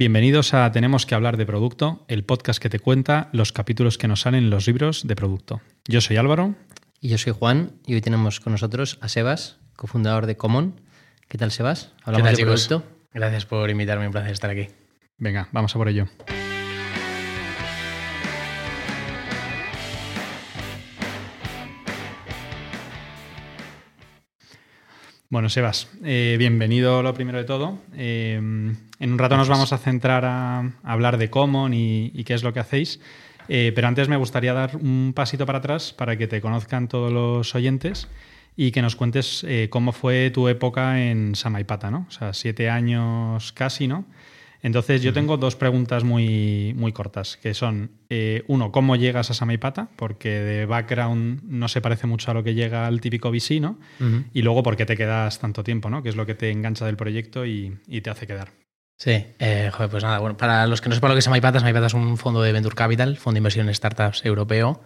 Bienvenidos a Tenemos que hablar de producto, el podcast que te cuenta los capítulos que nos salen en los libros de producto. Yo soy Álvaro. Y yo soy Juan y hoy tenemos con nosotros a Sebas, cofundador de Common. ¿Qué tal, Sebas? Hablamos de producto. Gracias por invitarme, un placer estar aquí. Venga, vamos a por ello. Bueno, Sebas, eh, bienvenido lo primero de todo. Eh, en un rato nos vamos a centrar a, hablar de Common y, qué es lo que hacéis, eh, pero antes me gustaría dar un pasito para atrás para que te conozcan todos los oyentes y que nos cuentes cómo fue tu época en Samaipata, ¿no? O sea, siete años casi, ¿no? Entonces yo tengo dos preguntas muy, muy cortas, que son, eh, uno, ¿cómo llegas a Samaipata? Porque de background no se parece mucho a lo que llega al típico VC, ¿no? Y luego, ¿por qué te quedas tanto tiempo, ¿no? Que es lo que te engancha del proyecto y, te hace quedar. Sí, eh, joder, pues nada, bueno, para los que no sepan lo que es Samaipata, Samaipata es un fondo de Venture Capital, fondo de inversión en startups europeo,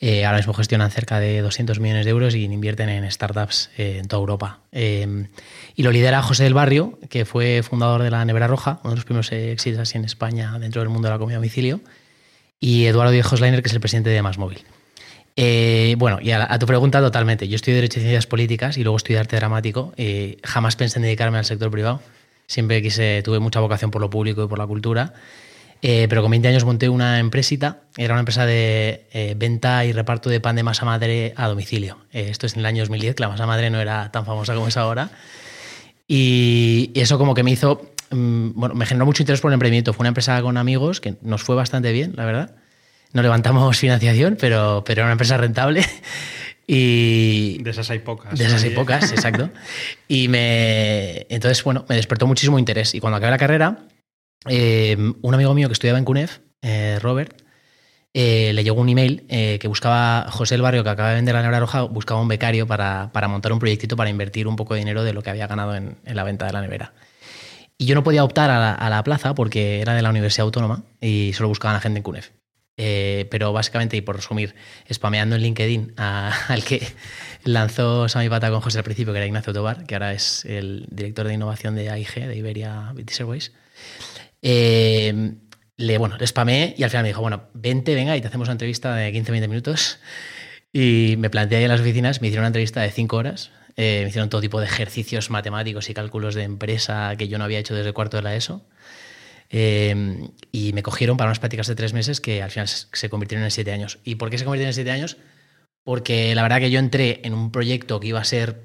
eh, ahora mismo gestionan cerca de 200 millones de euros y invierten en startups eh, en toda Europa. Eh, y lo lidera José del Barrio, que fue fundador de la Nevera Roja, uno de los primeros éxitos así en España dentro del mundo de la comida a domicilio. Y Eduardo Diego Schleiner, que es el presidente de Más Móvil. bueno, y a, tu pregunta totalmente. Yo estudié Derecho y Ciencias Políticas y luego estudié Arte Dramático. jamás pensé en dedicarme al sector privado. Siempre quise, tuve mucha vocación por lo público y por la cultura. Eh, pero con 20 años monté una empresita, era una empresa de eh, venta y reparto de pan de masa madre a domicilio. Eh, esto es en el año 2010, que la masa madre no era tan famosa como es ahora. Y, eso como que me hizo, mm, bueno, me generó mucho interés por el emprendimiento. Fue una empresa con amigos que nos fue bastante bien, la verdad. No levantamos financiación, pero, pero era una empresa rentable. Y de esas hay pocas. De esas hay pocas, exacto. Y me, entonces, bueno, me despertó muchísimo interés. Y cuando acabé la carrera, Em, un amigo mío que estudiaba en CUNEF, eh, Robert, eh, le llegó un email eh, que buscaba José el Barrio, que acaba de vender la nevera roja, buscaba un becario para, montar un proyectito para invertir un poco de dinero de lo que había ganado en, la venta de la nevera. Y yo no podía optar a la, plaza porque era de la Universidad Autónoma y solo buscaban a gente en CUNEF. pero básicamente, y por resumir, spameando en LinkedIn al que lanzó Sami Pata con José al principio, que era Ignacio Tobar, que ahora es el director de innovación de AIG, de Iberia British Airways. Eh, le, bueno, le spamé y al final me dijo, bueno, vente, venga, y te hacemos una entrevista de 15-20 minutos. Y me planteé ahí en las oficinas, me hicieron una entrevista de 5 horas. Eh, me hicieron todo tipo de ejercicios matemáticos y cálculos de empresa que yo no había hecho desde el cuarto de la ESO. Eh, y me cogieron para unas prácticas de tres meses que al final se convirtieron en siete años. ¿Y por qué se convirtieron en siete años? Porque la verdad que yo entré en un proyecto que iba a ser,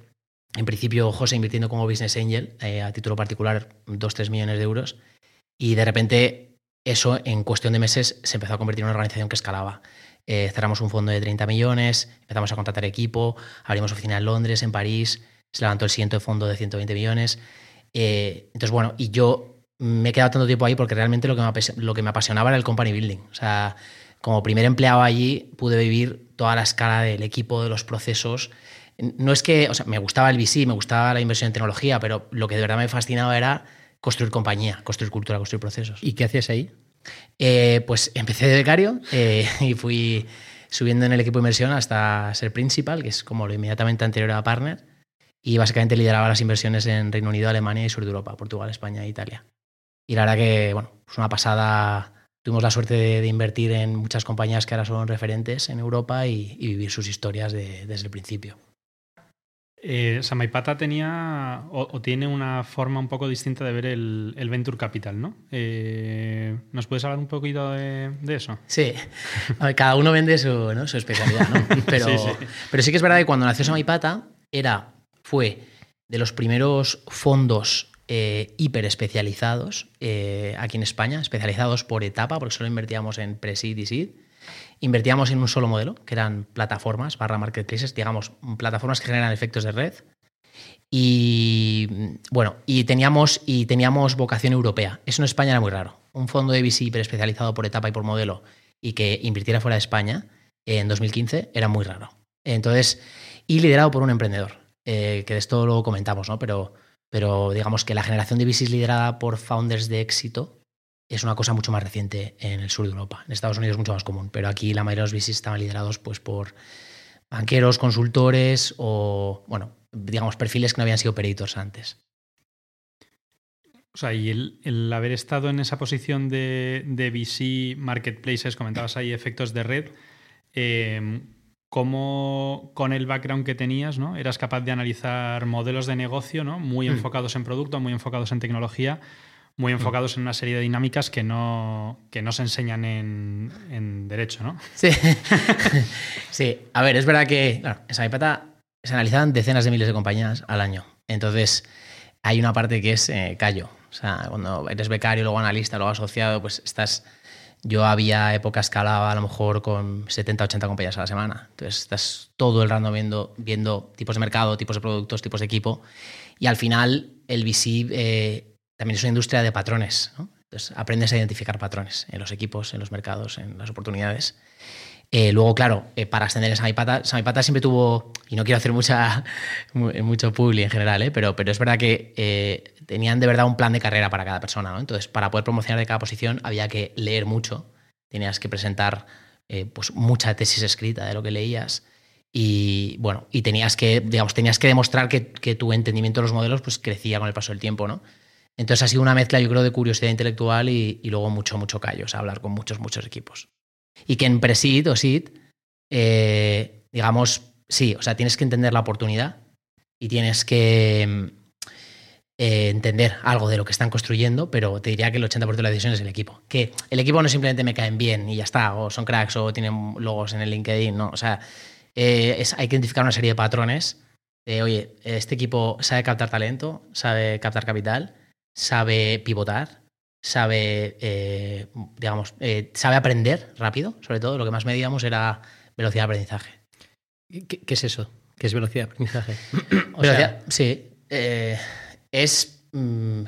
en principio, José invirtiendo como business angel, a título particular, 2-3 millones de euros. Y de repente eso en cuestión de meses se empezó a convertir en una organización que escalaba. Eh, cerramos un fondo de 30 millones, empezamos a contratar equipo, abrimos oficina en Londres, en París, se levantó el siguiente fondo de 120 millones. Eh, entonces, bueno, y yo me he quedado tanto tiempo ahí porque realmente lo que, me, lo que me apasionaba era el company building. O sea, como primer empleado allí pude vivir toda la escala del equipo, de los procesos. No es que, o sea, me gustaba el VC, me gustaba la inversión en tecnología, pero lo que de verdad me fascinaba era construir compañía, construir cultura, construir procesos. ¿Y qué hacías ahí? Eh, pues empecé de becario eh, y fui subiendo en el equipo de inversión hasta ser principal, que es como lo inmediatamente anterior a partner. Y básicamente lideraba las inversiones en Reino Unido, Alemania y Sur de Europa, Portugal, España e Italia. Y la verdad que, bueno, es una pasada. Tuvimos la suerte de, invertir en muchas compañías que ahora son referentes en Europa y, vivir sus historias desde el principio. Eh, Samaipata tenía o, tiene una forma un poco distinta de ver el, Venture Capital, ¿no? Eh, ¿Nos puedes hablar un poquito de, eso? Sí, cada uno vende su, especialidad, ¿no? Pero sí, pero sí que es verdad que cuando nació Samaipata era, fue de los primeros fondos eh, hiper especializados eh, aquí en España, especializados por etapa, porque solo invertíamos en pre-seed y seed Invertíamos en un solo modelo, que eran plataformas barra marketplaces, digamos, plataformas que generan efectos de red. Y bueno, y teníamos, y teníamos vocación europea. Eso en España era muy raro. Un fondo de VC especializado por etapa y por modelo y que invirtiera fuera de España en 2015 era muy raro. Entonces, y liderado por un emprendedor, eh, que de esto lo comentamos, ¿no? Pero, pero digamos que la generación de VCs liderada por founders de éxito es una cosa mucho más reciente en el sur de Europa. En Estados Unidos es mucho más común, pero aquí la mayoría de los VCs estaban liderados pues, por banqueros, consultores o, bueno, digamos, perfiles que no habían sido operators antes. O sea, y el, haber estado en esa posición de, de VC Marketplaces, comentabas ahí efectos de red, eh, ¿cómo con el background que tenías, ¿no? Eras capaz de analizar modelos de negocio, ¿no? Muy Mm. enfocados en producto, muy enfocados en tecnología, muy enfocados en una serie de dinámicas que no, que no se enseñan en, en derecho, ¿no? Sí. sí, a ver, es verdad que claro, en Samipata se analizan decenas de miles de compañías al año. Entonces, hay una parte que es eh, callo. O sea, cuando eres becario, luego analista, luego asociado, pues estás. Yo había épocas que hablaba a lo mejor con 70, 80 compañías a la semana. Entonces, estás todo el rato viendo, viendo tipos de mercado, tipos de productos, tipos de equipo. Y al final, el VC eh, también es una industria de patrones. ¿no? Entonces, aprendes a identificar patrones en los equipos, en los mercados, en las oportunidades. Eh, luego, claro, eh, para ascender en Samipata, Samipata siempre tuvo, y no quiero hacer mucha, mucho publi en general, ¿eh? pero, pero es verdad que eh, tenían de verdad un plan de carrera para cada persona. ¿no? Entonces, para poder promocionar de cada posición había que leer mucho, tenías que presentar pues, mucha tesis escrita de lo que leías. Y bueno, y tenías que, digamos, tenías que demostrar que, que tu entendimiento de los modelos pues, crecía con el paso del tiempo, ¿no? Entonces ha sido una mezcla, yo creo, de curiosidad intelectual y, luego mucho, mucho callo, o sea, hablar con muchos, muchos equipos. Y que en Presid o SID, eh, digamos, sí, o sea, tienes que entender la oportunidad y tienes que eh, entender algo de lo que están construyendo, pero te diría que el 80% de la decisión es el equipo. Que el equipo no simplemente me caen bien y ya está, o son cracks o tienen logos en el LinkedIn, no, o sea, eh, es, hay que identificar una serie de patrones de, oye, este equipo sabe captar talento, sabe captar capital, sabe pivotar, sabe, eh, digamos, eh, sabe aprender rápido, sobre todo. Lo que más medíamos era velocidad de aprendizaje. ¿Qué, qué es eso? ¿Qué es velocidad de aprendizaje? O velocidad, sea, sí. Eh, es. Mm,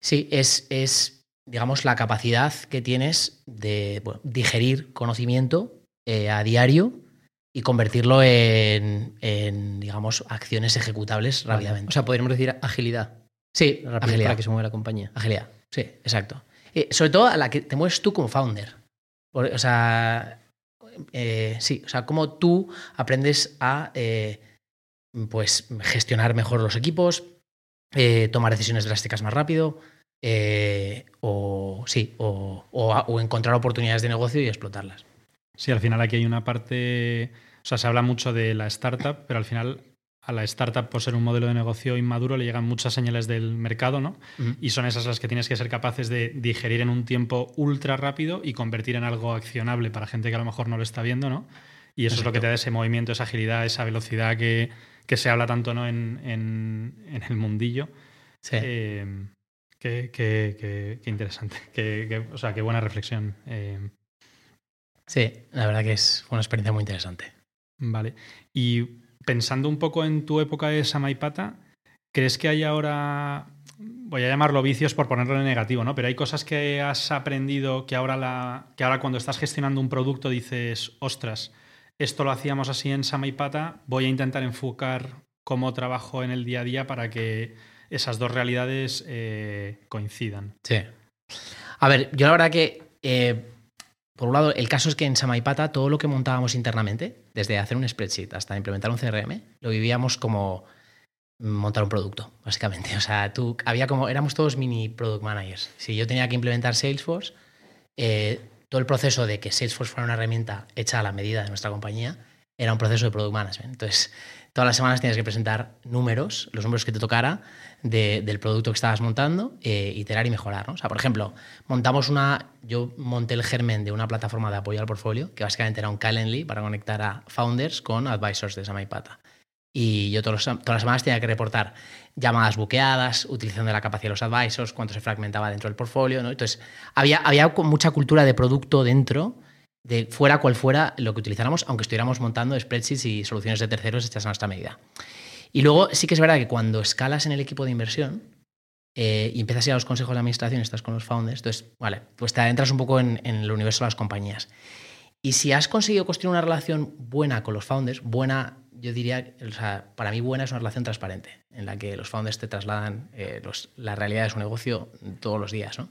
sí, es, es, digamos, la capacidad que tienes de bueno, digerir conocimiento a diario y convertirlo en, en, digamos, acciones ejecutables rápidamente. O sea, podríamos decir agilidad. Sí, agilidad. para que se mueva la compañía. Agilidad, sí, exacto. Eh, sobre todo a la que te mueves tú como founder. Por, o sea, eh, sí, o sea, cómo tú aprendes a eh, pues gestionar mejor los equipos, eh, tomar decisiones drásticas más rápido, o sí, o, o, o encontrar oportunidades de negocio y explotarlas. Sí, al final aquí hay una parte, o sea, se habla mucho de la startup, pero al final a la startup, por ser un modelo de negocio inmaduro, le llegan muchas señales del mercado, ¿no? Uh -huh. Y son esas las que tienes que ser capaces de digerir en un tiempo ultra rápido y convertir en algo accionable para gente que a lo mejor no lo está viendo, ¿no? Y eso Exacto. es lo que te da ese movimiento, esa agilidad, esa velocidad que, que se habla tanto ¿no? en, en, en el mundillo. Sí. Eh, qué, qué, qué, qué, interesante. Qué, o sea, qué buena reflexión. Eh, sí, la verdad que es una experiencia muy interesante. Vale. Y pensando un poco en tu época de Samaipata, ¿crees que hay ahora, voy a llamarlo vicios por ponerlo en negativo, ¿no? Pero hay cosas que has aprendido que ahora, la, que ahora cuando estás gestionando un producto dices, ostras, esto lo hacíamos así en Samaipata, voy a intentar enfocar cómo trabajo en el día a día para que esas dos realidades eh, coincidan. Sí. A ver, yo la verdad que, eh, por un lado, el caso es que en Samaipata todo lo que montábamos internamente, desde hacer un spreadsheet hasta implementar un CRM, lo vivíamos como montar un producto, básicamente. O sea, tú, había como, éramos todos mini product managers. Si yo tenía que implementar Salesforce, eh, todo el proceso de que Salesforce fuera una herramienta hecha a la medida de nuestra compañía era un proceso de product management. Entonces, todas las semanas tienes que presentar números, los números que te tocara de, del producto que estabas montando, eh, iterar y mejorar. O sea, por ejemplo, montamos una, yo monté el germen de una plataforma de apoyo al portfolio, que básicamente era un Calendly para conectar a founders con advisors de Samaipata. Y yo todos, todas las semanas tenía que reportar llamadas buqueadas, utilización de la capacidad de los advisors, cuánto se fragmentaba dentro del portfolio. ¿no? Entonces, había, había mucha cultura de producto dentro, de fuera cual fuera lo que utilizáramos, aunque estuviéramos montando spreadsheets y soluciones de terceros hechas a nuestra medida. Y luego sí que es verdad que cuando escalas en el equipo de inversión eh, y empiezas a ir a los consejos de administración, estás con los founders, entonces, vale, pues te adentras un poco en, el universo de las compañías. Y si has conseguido construir una relación buena con los founders, buena, yo diría, o sea, para mí buena es una relación transparente, en la que los founders te trasladan eh, la realidad de su negocio todos los días, ¿no?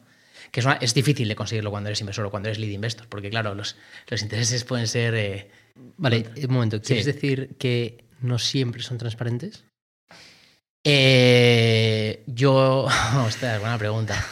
Que es, una, es, difícil de conseguirlo cuando eres inversor o cuando eres lead investor, porque claro, los, los intereses pueden ser... Eh, vale, un momento, ¿quieres sí. decir que no siempre son transparentes? Eh, yo. Ostras, buena pregunta.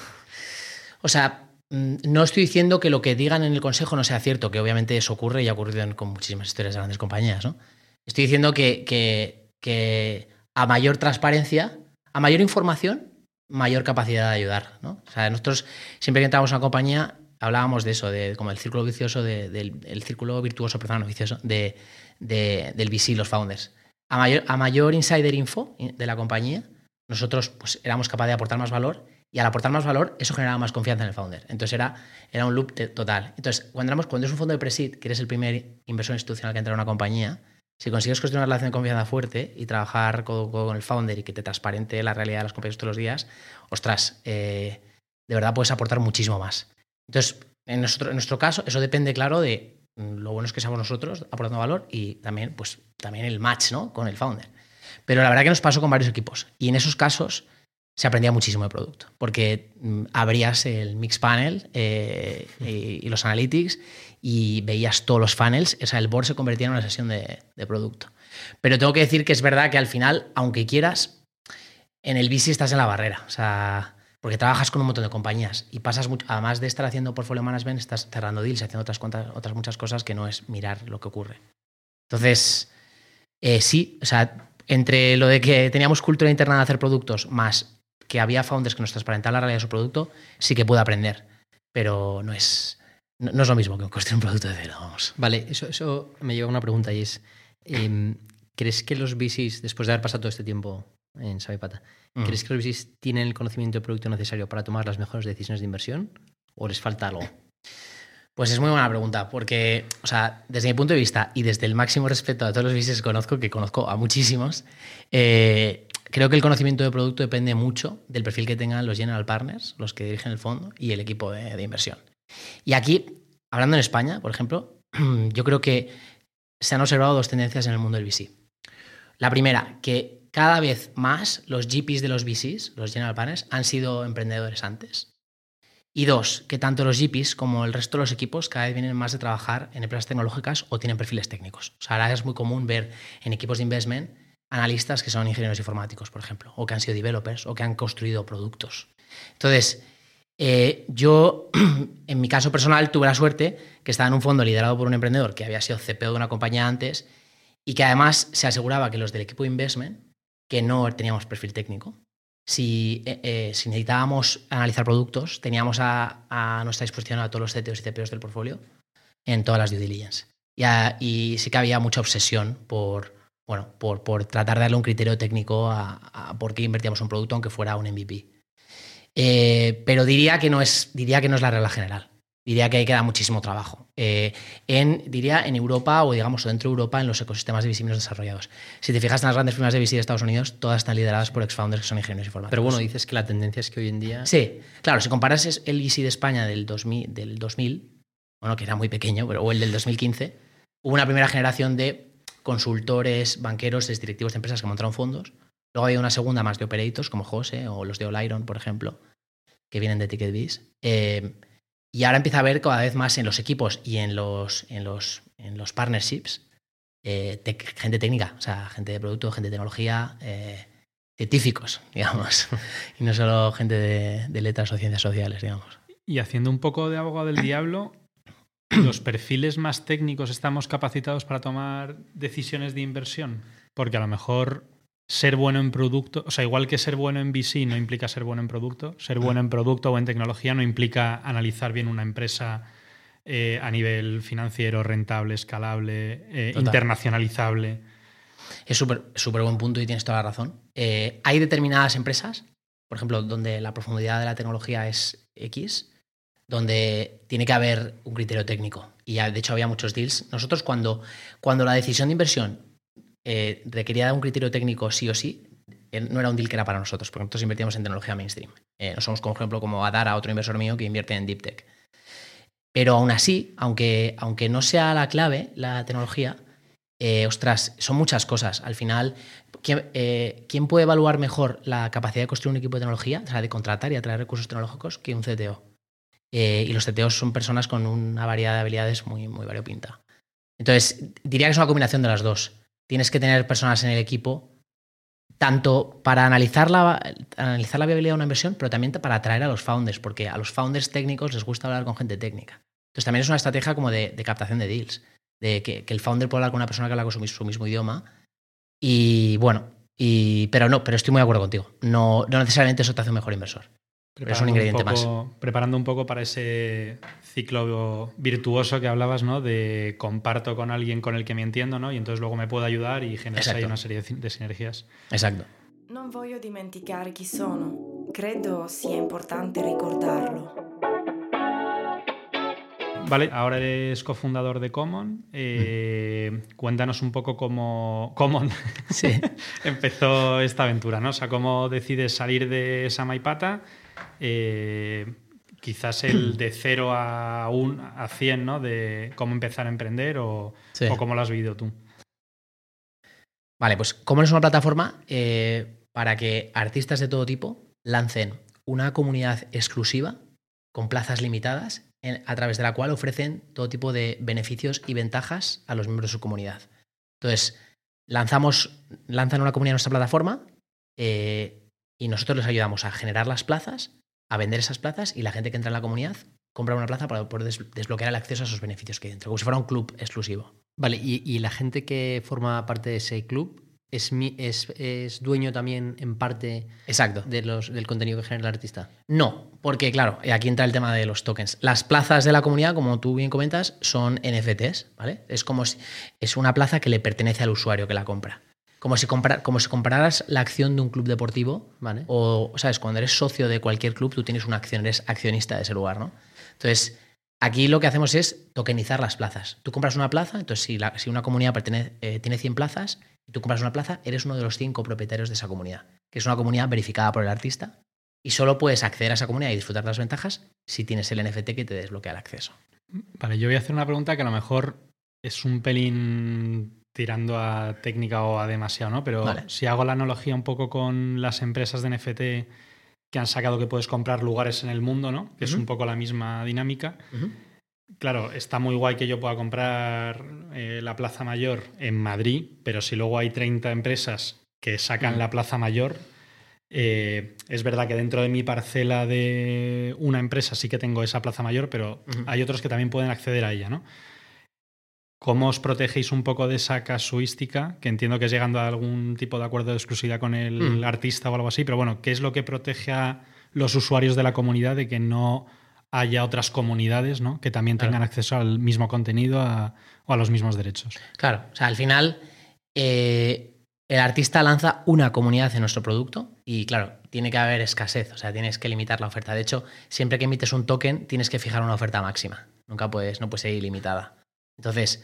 O sea, mm, no estoy diciendo que lo que digan en el consejo no sea cierto, que obviamente eso ocurre y ha ocurrido con muchísimas historias de grandes compañías, ¿no? Estoy diciendo que, que- que a mayor transparencia, a mayor información, mayor capacidad de ayudar, ¿no? O sea, nosotros siempre que entramos a una compañía hablábamos de eso, de como el círculo vicioso, de- del el círculo virtuoso, perdón, vicioso, de, de- del VC, los founders. A mayor, insider info de la compañía, nosotros pues, éramos capaces de aportar más valor y al aportar más valor, eso generaba más confianza en el founder. Entonces era, era un loop total. Entonces, cuando, éramos, cuando es un fondo de pre-seed, que eres el primer inversor institucional que entra en una compañía, si consigues construir una relación de confianza fuerte y trabajar codo con el founder y que te transparente la realidad de las compañías todos los días, ostras, eh, de verdad puedes aportar muchísimo más. Entonces, en nuestro, caso, eso depende, claro, de mm, lo buenos que seamos nosotros aportando valor y también, pues, también el match ¿no? con el founder. Pero la verdad que nos pasó con varios equipos. Y en esos casos se aprendía muchísimo de producto. Porque mm, abrías el mix panel eh, y, y los analytics y veías todos los funnels. O sea, el board se convertía en una sesión de, producto. Pero tengo que decir que es verdad que al final, aunque quieras, en el VC estás en la barrera. O sea, porque trabajas con un montón de compañías y pasas mucho, además de estar haciendo portfolio management, estás cerrando deals, haciendo otras, cuantas- otras muchas cosas que no es mirar lo que ocurre. Entonces, eh, sí, o sea, entre lo de que teníamos cultura interna de hacer productos más que había founders que nos transparentaban la realidad de su producto, sí que puedo aprender. Pero no es, no, no es lo mismo que construir un producto de cero, vamos. Vale, eso, eso me lleva a una pregunta y es, em, ¿crees que los VCs, después de haber pasado todo este tiempo en Savipata, Mm. ¿crees que los VCs tienen el conocimiento de producto necesario para tomar las mejores decisiones de inversión o les falta algo? Pues es muy buena pregunta, porque, o sea, desde mi punto de vista y desde el máximo respeto a todos los business que conozco, que conozco a muchísimos, eh, creo que el conocimiento de producto depende mucho del perfil que tengan los general partners, los que dirigen el fondo y el equipo de, inversión. Y aquí, hablando en España, por ejemplo, yo creo que se han observado dos tendencias en el mundo del VC. La primera, que cada vez más los GPs de los VCs, los general partners, han sido emprendedores antes. Y dos, que tanto los GPs como el resto de los equipos cada vez vienen más de trabajar en empresas tecnológicas o tienen perfiles técnicos. O sea, ahora es muy común ver en equipos de investment analistas que son ingenieros informáticos, por ejemplo, o que han sido developers o que han construido productos. Entonces, eh, yo, en mi caso personal, tuve la suerte que estaba en un fondo liderado por un emprendedor que había sido CPO de una compañía antes y que además se aseguraba que los del equipo investment, que no teníamos perfil técnico, si, eh, eh, si necesitábamos analizar productos, teníamos a, nuestra disposición a todos los CTOs y CPOs del portfolio en todas las due diligence. Y sí que había mucha obsesión por, bueno, por, por tratar de darle un criterio técnico a, a por qué invertíamos un producto aunque fuera un MVP. Eh, pero diría que, no es, diría que no es la regla general. Diría que ahí queda muchísimo trabajo. Eh, en, diría en Europa o digamos o dentro de Europa en los ecosistemas de VC menos desarrollados. Si te fijas en las grandes firmas de VC de Estados Unidos, todas están lideradas por ex-founders que son ingenieros informáticos. Pero bueno, dices que la tendencia es que hoy en día... Sí, claro, si comparas el VC de España del 2000, del 2000, bueno, que era muy pequeño, pero, o el del 2015, hubo una primera generación de consultores, banqueros, directivos de empresas que montaron fondos. Luego había una segunda más de operators, como José o los de Oliron, por ejemplo, que vienen de TicketBiz. Eh, y ahora empieza a haber cada vez más en los equipos y en los, en los, en los partnerships eh, gente técnica, o sea, gente de producto, gente de tecnología, eh, científicos, digamos, y no solo gente de, de letras o ciencias sociales, digamos. Y haciendo un poco de abogado del diablo, ¿los perfiles más técnicos estamos capacitados para tomar decisiones de inversión? Porque a lo mejor ser bueno en producto, o sea, igual que ser bueno en VC no implica ser bueno en producto, ser bueno en producto o en tecnología no implica analizar bien una empresa eh, a nivel financiero, rentable, escalable, eh, internacionalizable. Es súper súper buen punto y tienes toda la razón. Eh, hay determinadas empresas, por ejemplo, donde la profundidad de la tecnología es X, donde tiene que haber un criterio técnico. Y de hecho había muchos deals. Nosotros cuando, cuando la decisión de inversión eh, requería un criterio técnico sí o sí, eh, no era un deal que era para nosotros, porque nosotros invertíamos en tecnología mainstream. Eh, no somos, por ejemplo, como Adara, otro inversor mío que invierte en Deep Tech. Pero aún así, aunque, aunque no sea la clave la tecnología, eh, ostras, son muchas cosas. Al final, ¿quién, eh, quién puede evaluar mejor la capacidad de construir un equipo de tecnología, o sea, de contratar y atraer recursos tecnológicos, que un CTO? Eh, y los CTOs son personas con una variedad de habilidades muy, muy variopinta. Entonces, diría que es una combinación de las dos. Tienes que tener personas en el equipo tanto para analizar la, analizar la viabilidad de una inversión, pero también para atraer a los founders, porque a los founders técnicos les gusta hablar con gente técnica. Entonces también es una estrategia como de, captación de deals, de que, el founder pueda hablar con una persona que habla con su, mismo idioma. Y bueno, pero no, pero estoy muy de acuerdo contigo. No, no necesariamente eso te hace un mejor inversor. Es un ingrediente más. Preparando un poco para ese ciclo virtuoso que hablabas, ¿no? De comparto con alguien con el que me entiendo, ¿no? Y entonces luego me puedo ayudar y generar ahí una serie de, sinergias. Exacto. Non voglio dimenticare chi sono. Credo sia importante ricordarlo. Vale, ahora eres cofundador de Common. Eh, cuéntanos un poco cómo Common empezó esta aventura, ¿no? O sea, cómo decides salir de esa maipata. Eh, quizás el de 0 a, un, a 100, ¿no? De cómo empezar a emprender o, cómo lo has vivido tú. Vale, pues Common es una plataforma eh, para que artistas de todo tipo lancen una comunidad exclusiva con plazas limitadas a través de la cual ofrecen todo tipo de beneficios y ventajas a los miembros de su comunidad. Entonces, lanzamos, lanzan una comunidad en nuestra plataforma eh, y nosotros les ayudamos a generar las plazas, a vender esas plazas y la gente que entra en la comunidad compra una plaza para poder desbloquear el acceso a esos beneficios que hay dentro, como si fuera un club exclusivo. Vale, y la gente que forma parte de ese club es, es, es, dueño también en parte Exacto. De los, del contenido que genera el artista? No, porque claro, aquí entra el tema de los tokens. Las plazas de la comunidad, como tú bien comentas, son NFTs, ¿vale? Es como si es una plaza que le pertenece al usuario que la compra. Como si, comprar, como si compraras la acción de un club deportivo, ¿vale? O, ¿sabes? Cuando eres socio de cualquier club, tú tienes una acción, eres accionista de ese lugar, ¿no? Entonces, Aquí lo que hacemos es tokenizar las plazas. Tú compras una plaza, entonces si, si una comunidad eh, tiene 100 plazas, y tú compras una plaza, eres uno de los cinco propietarios de esa comunidad, que es una comunidad verificada por el artista, y solo puedes acceder a esa comunidad y disfrutar de las ventajas si tienes el NFT que te desbloquea el acceso. Vale, yo voy a hacer una pregunta que a lo mejor es un pelín tirando a técnica o a demasiado, ¿no? Pero si hago la analogía un poco con las empresas de NFT que han sacado que puedes comprar lugares en el mundo, ¿no? Que es un poco la misma dinámica. Claro, está muy guay que yo pueda comprar eh, la Plaza Mayor en Madrid, pero si luego hay 30 empresas que sacan la Plaza Mayor, eh, es verdad que dentro de mi parcela de una empresa sí que tengo esa Plaza Mayor, pero hay otros que también pueden acceder a ella, ¿no? ¿Cómo os protegéis un poco de esa casuística? Que entiendo que es llegando a algún tipo de acuerdo de exclusividad con el mm. artista o algo así, pero bueno, ¿qué es lo que protege a los usuarios de la comunidad de que no haya otras comunidades ¿no? que también tengan acceso al mismo contenido o a los mismos derechos? Claro, o sea, al final eh, el artista lanza una comunidad en nuestro producto y claro, tiene que haber escasez, o sea, tienes que limitar la oferta. De hecho, siempre que emites un token, tienes que fijar una oferta máxima. Nunca puedes, no puede ser ilimitada. Entonces,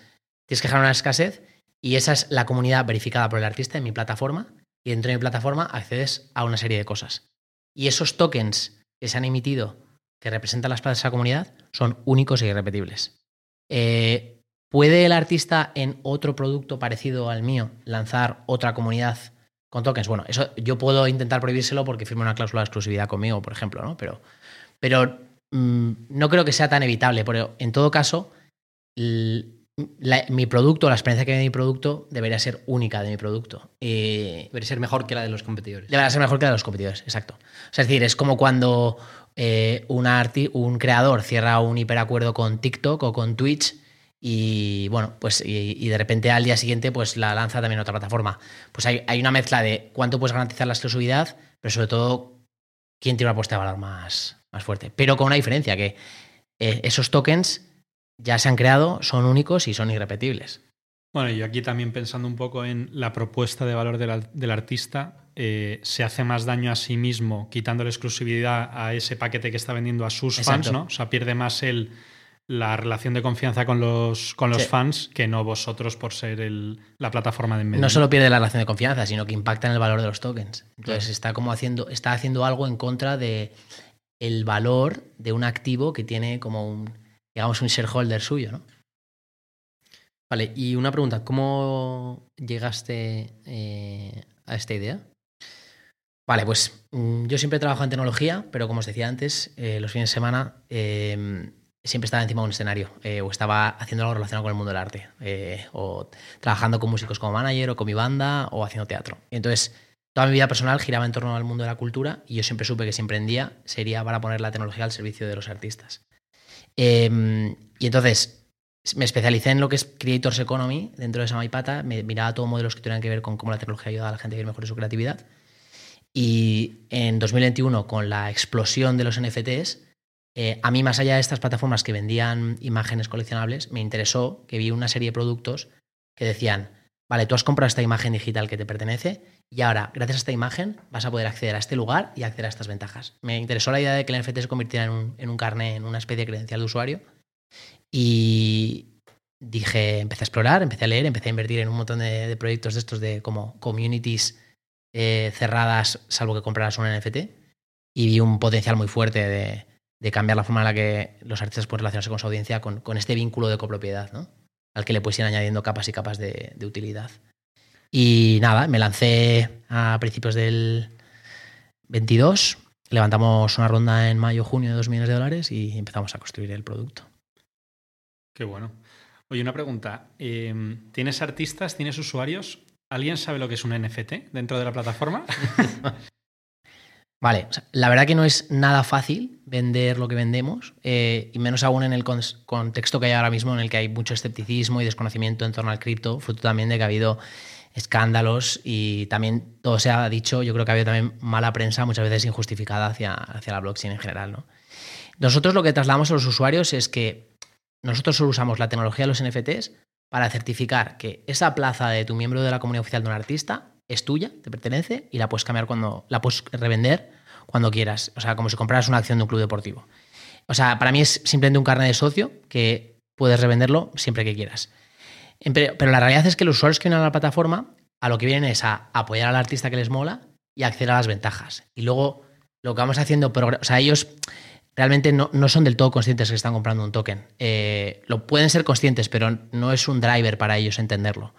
tienes que dejar una escasez y esa es la comunidad verificada por el artista en mi plataforma y dentro de mi plataforma accedes a una serie de cosas. Y esos tokens que se han emitido que representan las plazas de esa comunidad son únicos e irrepetibles. Eh, ¿Puede el artista en otro producto parecido al mío lanzar otra comunidad con tokens? Bueno, eso yo puedo intentar prohibírselo porque firme una cláusula de exclusividad conmigo, por ejemplo, ¿no? Pero, pero mm, no creo que sea tan evitable. Pero en todo caso, mi producto, la experiencia que hay de mi producto, debería ser única de mi producto. debería ser mejor que la de los competidores. Debería ser mejor que la de los competidores, exacto. es decir, es como cuando eh, un, un creador cierra un hiperacuerdo con TikTok o con Twitch y bueno, pues y, de repente al día siguiente pues la lanza también en otra plataforma. Pues hay, una mezcla de cuánto puedes garantizar la exclusividad, pero sobre todo quién tiene una apuesta de valor más, más fuerte. Pero con una diferencia, que eh, esos tokens ya se han creado, son únicos y son irrepetibles. Bueno, y aquí también pensando un poco en la propuesta de valor del, artista, eh, se hace más daño a sí mismo quitando la exclusividad a ese paquete que está vendiendo a sus fans, ¿no? O sea, pierde más el, la relación de confianza con los, con los fans que no vosotros por ser el, la plataforma de medio. No solo pierde la relación de confianza, sino que impacta en el valor de los tokens. Entonces está como haciendo, está haciendo algo en contra de el valor de un activo que tiene como un digamos, un shareholder suyo, ¿no? Vale, y una pregunta, ¿cómo llegaste eh, a esta idea? Vale, pues mm, yo siempre he trabajado en tecnología, pero como os decía antes, eh, los fines de semana em, siempre estaba encima de un escenario eh, o estaba haciendo algo relacionado con el mundo del arte o trabajando con músicos como manager o con mi banda o haciendo teatro. entonces toda mi vida personal giraba en torno al mundo de la cultura y yo siempre supe que si emprendía sería para poner la tecnología al servicio de los artistas. Em, y entonces me especialicé en lo que es Creators Economy dentro de esa Maipata, me miraba todos modelos que tuvieran que ver con cómo la tecnología ayuda a la gente a vivir mejor su creatividad. Y en 2021, con la explosión de los NFTs, eh, a mí, más allá de estas plataformas que vendían imágenes coleccionables, me interesó que vi una serie de productos que decían, vale, tú has comprado esta imagen digital que te pertenece y ahora, gracias a esta imagen, vas a poder acceder a este lugar y acceder a estas ventajas. Me interesó la idea de que el NFT se convirtiera en un, en un carnet, en una especie de credencial de usuario. Y dije, empecé a explorar, empecé a leer, empecé a invertir en un montón de, proyectos de estos de como communities eh, cerradas, salvo que compraras un NFT. Y vi un potencial muy fuerte de, de, cambiar la forma en la que los artistas pueden relacionarse con su audiencia con, con este vínculo de copropiedad, ¿no? Al que le puedes ir añadiendo capas y capas de, de utilidad. Y nada, me lancé a principios del 22, levantamos una ronda en mayo, junio de 2 millones de dólares y empezamos a construir el producto. Qué bueno. Oye, una pregunta. Em, ¿Tienes artistas, tienes usuarios? ¿Alguien sabe lo que es un NFT dentro de la plataforma? Vale, la verdad que no es nada fácil vender lo que vendemos, eh, y menos aún en el contexto que hay ahora mismo en el que hay mucho escepticismo y desconocimiento en torno al cripto, fruto también de que ha habido escándalos y también todo se ha dicho, yo creo que ha habido también mala prensa, muchas veces injustificada hacia, hacia la blockchain en general. ¿no? Nosotros lo que trasladamos a los usuarios es que nosotros solo usamos la tecnología de los NFTs para certificar que esa plaza de tu miembro de la comunidad oficial de un artista es tuya, te pertenece y la puedes cambiar cuando, la puedes revender cuando quieras. O sea, como si compraras una acción de un club deportivo. O sea, para mí es simplemente un carnet de socio que puedes revenderlo siempre que quieras. Pero la realidad es que los usuarios que vienen a la plataforma a lo que vienen es a apoyar al artista que les mola y acceder a las ventajas. Y luego lo que vamos haciendo, o sea, ellos realmente no, son del todo conscientes que están comprando un token. Eh, lo pueden ser conscientes, pero no es un driver para ellos entenderlo.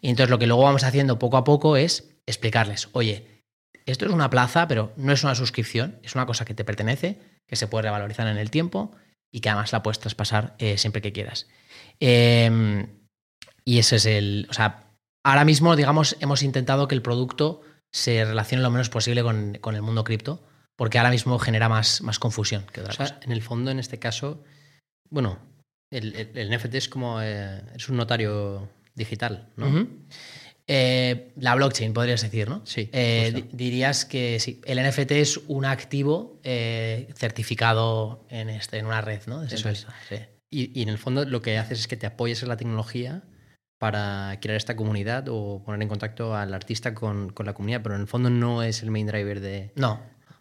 Y entonces lo que luego vamos haciendo poco a poco es explicarles, oye, esto es una plaza, pero no es una suscripción, es una cosa que te pertenece, que se puede revalorizar en el tiempo y que además la puedes traspasar eh, siempre que quieras. Eh, y ese es el. O sea, ahora mismo, digamos, hemos intentado que el producto se relacione lo menos posible con, el mundo cripto, porque ahora mismo genera más, más confusión que otra cosa. En el fondo, en este caso, bueno, el, NFT es como. Eh, es un notario digital, ¿no? Eh, la blockchain, podrías decir, ¿no? Sí. Eh, dirías que sí. El NFT es un activo certificado en, este, en una red, ¿no? Eso es. Y, y, en el fondo lo que haces es que te apoyes en la tecnología para crear esta comunidad o poner en contacto al artista con, con, la comunidad, pero en el fondo no es el main driver de... No,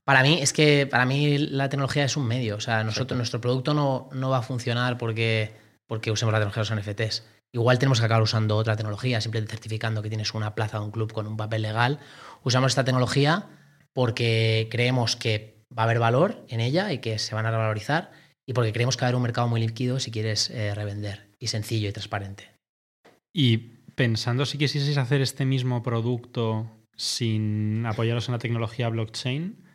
para mí es que para mí la tecnología es un medio, o sea, nosotros, nuestro producto no, no va a funcionar porque, porque usemos la tecnología de los NFTs. Igual tenemos que acabar usando otra tecnología, simplemente certificando que tienes una plaza o un club con un papel legal. Usamos esta tecnología porque creemos que va a haber valor en ella y que se van a revalorizar y porque creemos que va a haber un mercado muy líquido si quieres eh, revender y sencillo y transparente. Y pensando si quisieseis hacer este mismo producto sin apoyaros en la tecnología blockchain,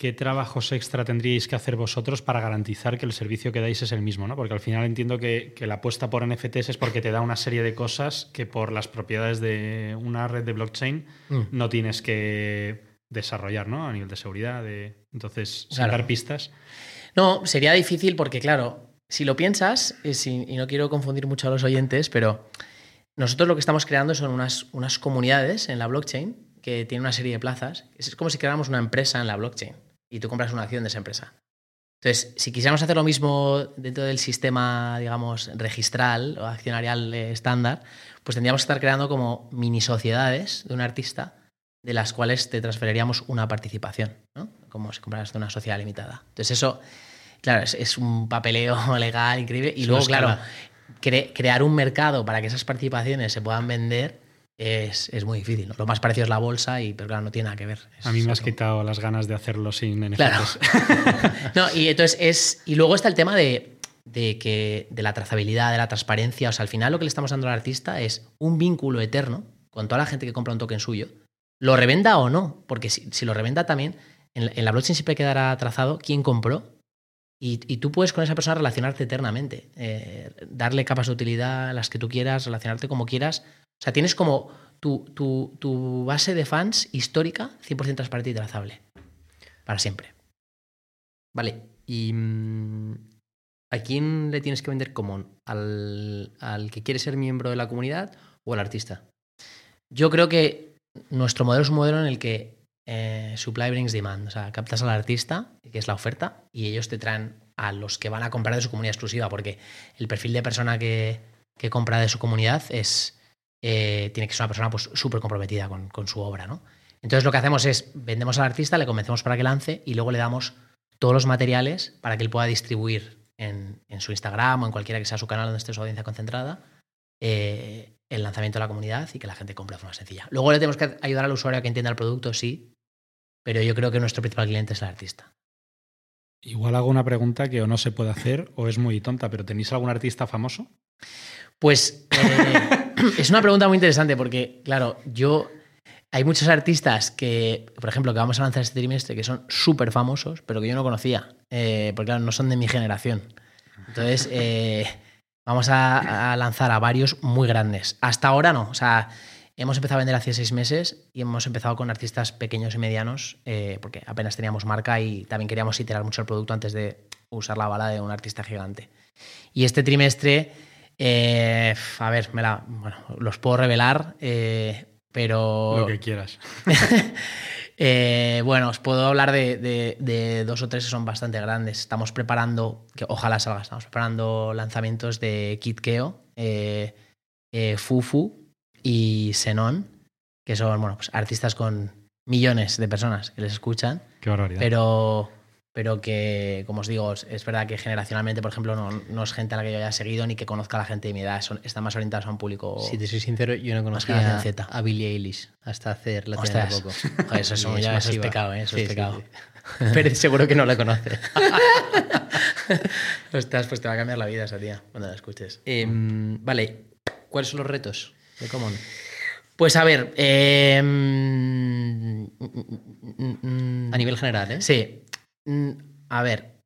¿qué trabajos extra tendríais que hacer vosotros para garantizar que el servicio que dais es el mismo? ¿no? Porque al final entiendo que, la apuesta por NFTs es porque te da una serie de cosas que por las propiedades de una red de blockchain mm. no tienes que desarrollar ¿no? a nivel de seguridad. De... Entonces, sacar pistas. No, sería difícil porque, claro, si lo piensas, y no quiero confundir mucho a los oyentes, pero nosotros lo que estamos creando son unas, unas comunidades en la blockchain que tienen una serie de plazas. Es como si creáramos una empresa en la blockchain y tú compras una acción de esa empresa. Entonces, si quisiéramos hacer lo mismo dentro del sistema, digamos, registral o accionarial estándar, pues tendríamos que estar creando como mini sociedades de un artista de las cuales te transferiríamos una participación, ¿no? Como si compraras de una sociedad limitada. Entonces, eso Claro, es, un papeleo legal increíble. Y luego, claro, crear un mercado para que esas participaciones se puedan vender es, muy difícil. Lo más parecido es la bolsa, y, pero claro, no tiene nada que ver. a mí me has quitado las ganas de hacerlo sin NFTs. Claro. no, y entonces es. Y luego está el tema de, que, de la trazabilidad, de la transparencia. O sea, al final lo que le estamos dando al artista es un vínculo eterno con toda la gente que compra un token suyo. Lo revenda o no, porque si, lo revenda también, en, en la blockchain siempre quedará trazado quién compró Y, y tú puedes con esa persona relacionarte eternamente, eh, darle capas de utilidad, las que tú quieras, relacionarte como quieras. O sea, tienes como tu, tu, tu base de fans histórica 100% transparente y trazable. Para siempre. Vale, y mm, ¿a quién le tienes que vender Common? ¿Al, ¿Al que quiere ser miembro de la comunidad o al artista? Yo creo que nuestro modelo es un modelo en el que eh, supply brings demand. O sea, captas al artista, que es la oferta, y ellos te traen a los que van a comprar de su comunidad exclusiva, porque el perfil de persona que, que compra de su comunidad es, eh, tiene que ser una persona pues súper comprometida con, con su obra, ¿no? Entonces lo que hacemos es vendemos al artista, le convencemos para que lance y luego le damos todos los materiales para que él pueda distribuir en, en su Instagram o en cualquiera que sea su canal donde esté su audiencia concentrada eh, el lanzamiento de la comunidad y que la gente compre de forma sencilla. Luego le tenemos que ayudar al usuario a que entienda el producto, sí, pero yo creo que nuestro principal cliente es el artista. Igual hago una pregunta que o no se puede hacer o es muy tonta, pero ¿tenéis algún artista famoso? Pues eh, es una pregunta muy interesante porque, claro, yo hay muchos artistas que, por ejemplo, que vamos a lanzar este trimestre que son súper famosos, pero que yo no conocía, eh, porque claro, no son de mi generación. Entonces, eh, vamos a, lanzar a varios muy grandes. Hasta ahora no, o sea, hemos empezado a vender hace seis meses y hemos empezado con artistas pequeños y medianos, eh, porque apenas teníamos marca y también queríamos iterar mucho el producto antes de usar la bala de un artista gigante. Y este trimestre, eh, a ver, me la, bueno, los puedo revelar, eh, pero... Lo que quieras. eh, bueno, os puedo hablar de, de, de, dos o tres que son bastante grandes. Estamos preparando, que ojalá salga, estamos preparando lanzamientos de Kit Keo, eh, eh, Fufu y Xenon, que son bueno, pues artistas con millones de personas que les escuchan. Qué barbaridad. Pero pero que, como os digo, es verdad que generacionalmente, por ejemplo, no, no, es gente a la que yo haya seguido ni que conozca a la gente de mi edad, son, están más orientados a un público. Si te soy sincero, yo no conocía a, Z. a Billie Eilish hasta hace relativamente poco. Joder, eso, eso, ya eso es pecado, ¿eh? Eso sí, es pecado. Sí, sí. Pero seguro que no la conoce. Ostras, pues te va a cambiar la vida esa tía cuando la escuches. Eh, vale, ¿cuáles son los retos de Common? Pues a ver. Eh, a nivel general, ¿eh? Sí. A ver,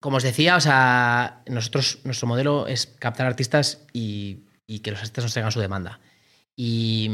como os decía, o sea, nosotros, nuestro modelo es captar artistas y, que los artistas nos traigan su demanda. Y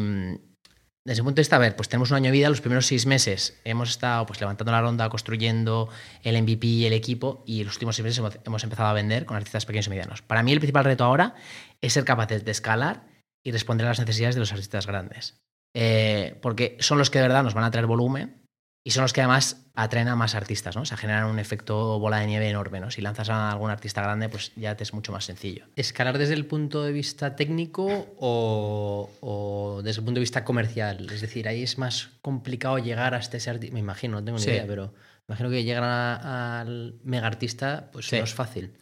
desde ese punto de vista, a ver, pues tenemos un año de vida, los primeros seis meses hemos estado pues levantando la ronda, construyendo el MVP, el equipo, y los últimos seis meses hemos, hemos empezado a vender con artistas pequeños y medianos. Para mí el principal reto ahora es ser capaces de escalar y responder a las necesidades de los artistas grandes. Eh, porque son los que de verdad nos van a traer volumen y son los que además atraen a más artistas, ¿no? O sea, generan un efecto bola de nieve enorme, ¿no? Si lanzas a algún artista grande, pues ya te es mucho más sencillo. ¿Escalar desde el punto de vista técnico o, o desde el punto de vista comercial? Es decir, ahí es más complicado llegar hasta ese artista. Me imagino, no tengo ni sí. idea, pero me imagino que llegar al mega artista, pues sí. no es fácil.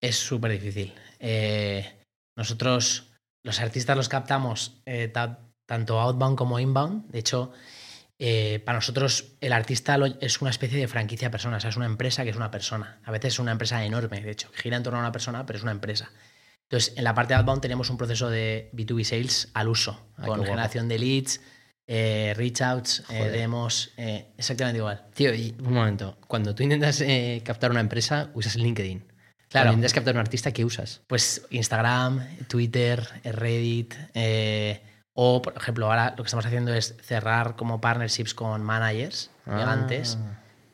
Es súper difícil. Eh, nosotros, los artistas los captamos eh, tanto outbound como inbound. De hecho, eh, para nosotros el artista es una especie de franquicia persona, o sea, es una empresa que es una persona. A veces es una empresa enorme, de hecho, gira en torno a una persona, pero es una empresa. Entonces, en la parte de outbound tenemos un proceso de B2B sales al uso, Ay, con generación de leads, eh, reach outs, eh, demos, eh, exactamente igual. Tío, y un momento, cuando tú intentas eh, captar una empresa, usas LinkedIn. Claro. Cuando intentas captar un artista, ¿qué usas? Pues Instagram, Twitter, Reddit, eh, o, por ejemplo, ahora lo que estamos haciendo es cerrar como partnerships con managers Ah. gigantes.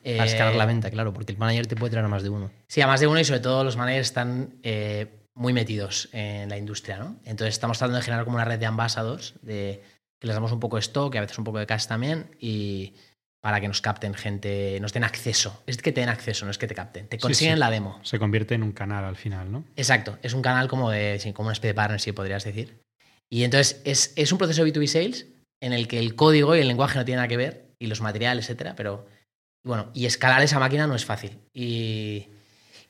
Para escalar la venta, claro, porque el manager te puede traer a más de uno. Sí, a más de uno y sobre todo los managers están eh, muy metidos en la industria, ¿no? Entonces estamos tratando de generar como una red de ambassadors, de que les damos un poco de stock y a veces un poco de cash también y para que nos capten gente, nos den acceso. Es que te den acceso, no es que te capten. Te consiguen sí, sí. la demo. Se convierte en un canal al final, ¿no? Exacto. Es un canal como de como una especie de partnership, podrías decir. Y entonces es, es un proceso de B2B sales en el que el código y el lenguaje no tienen nada que ver, y los materiales, etcétera, pero bueno, y escalar esa máquina no es fácil. Y,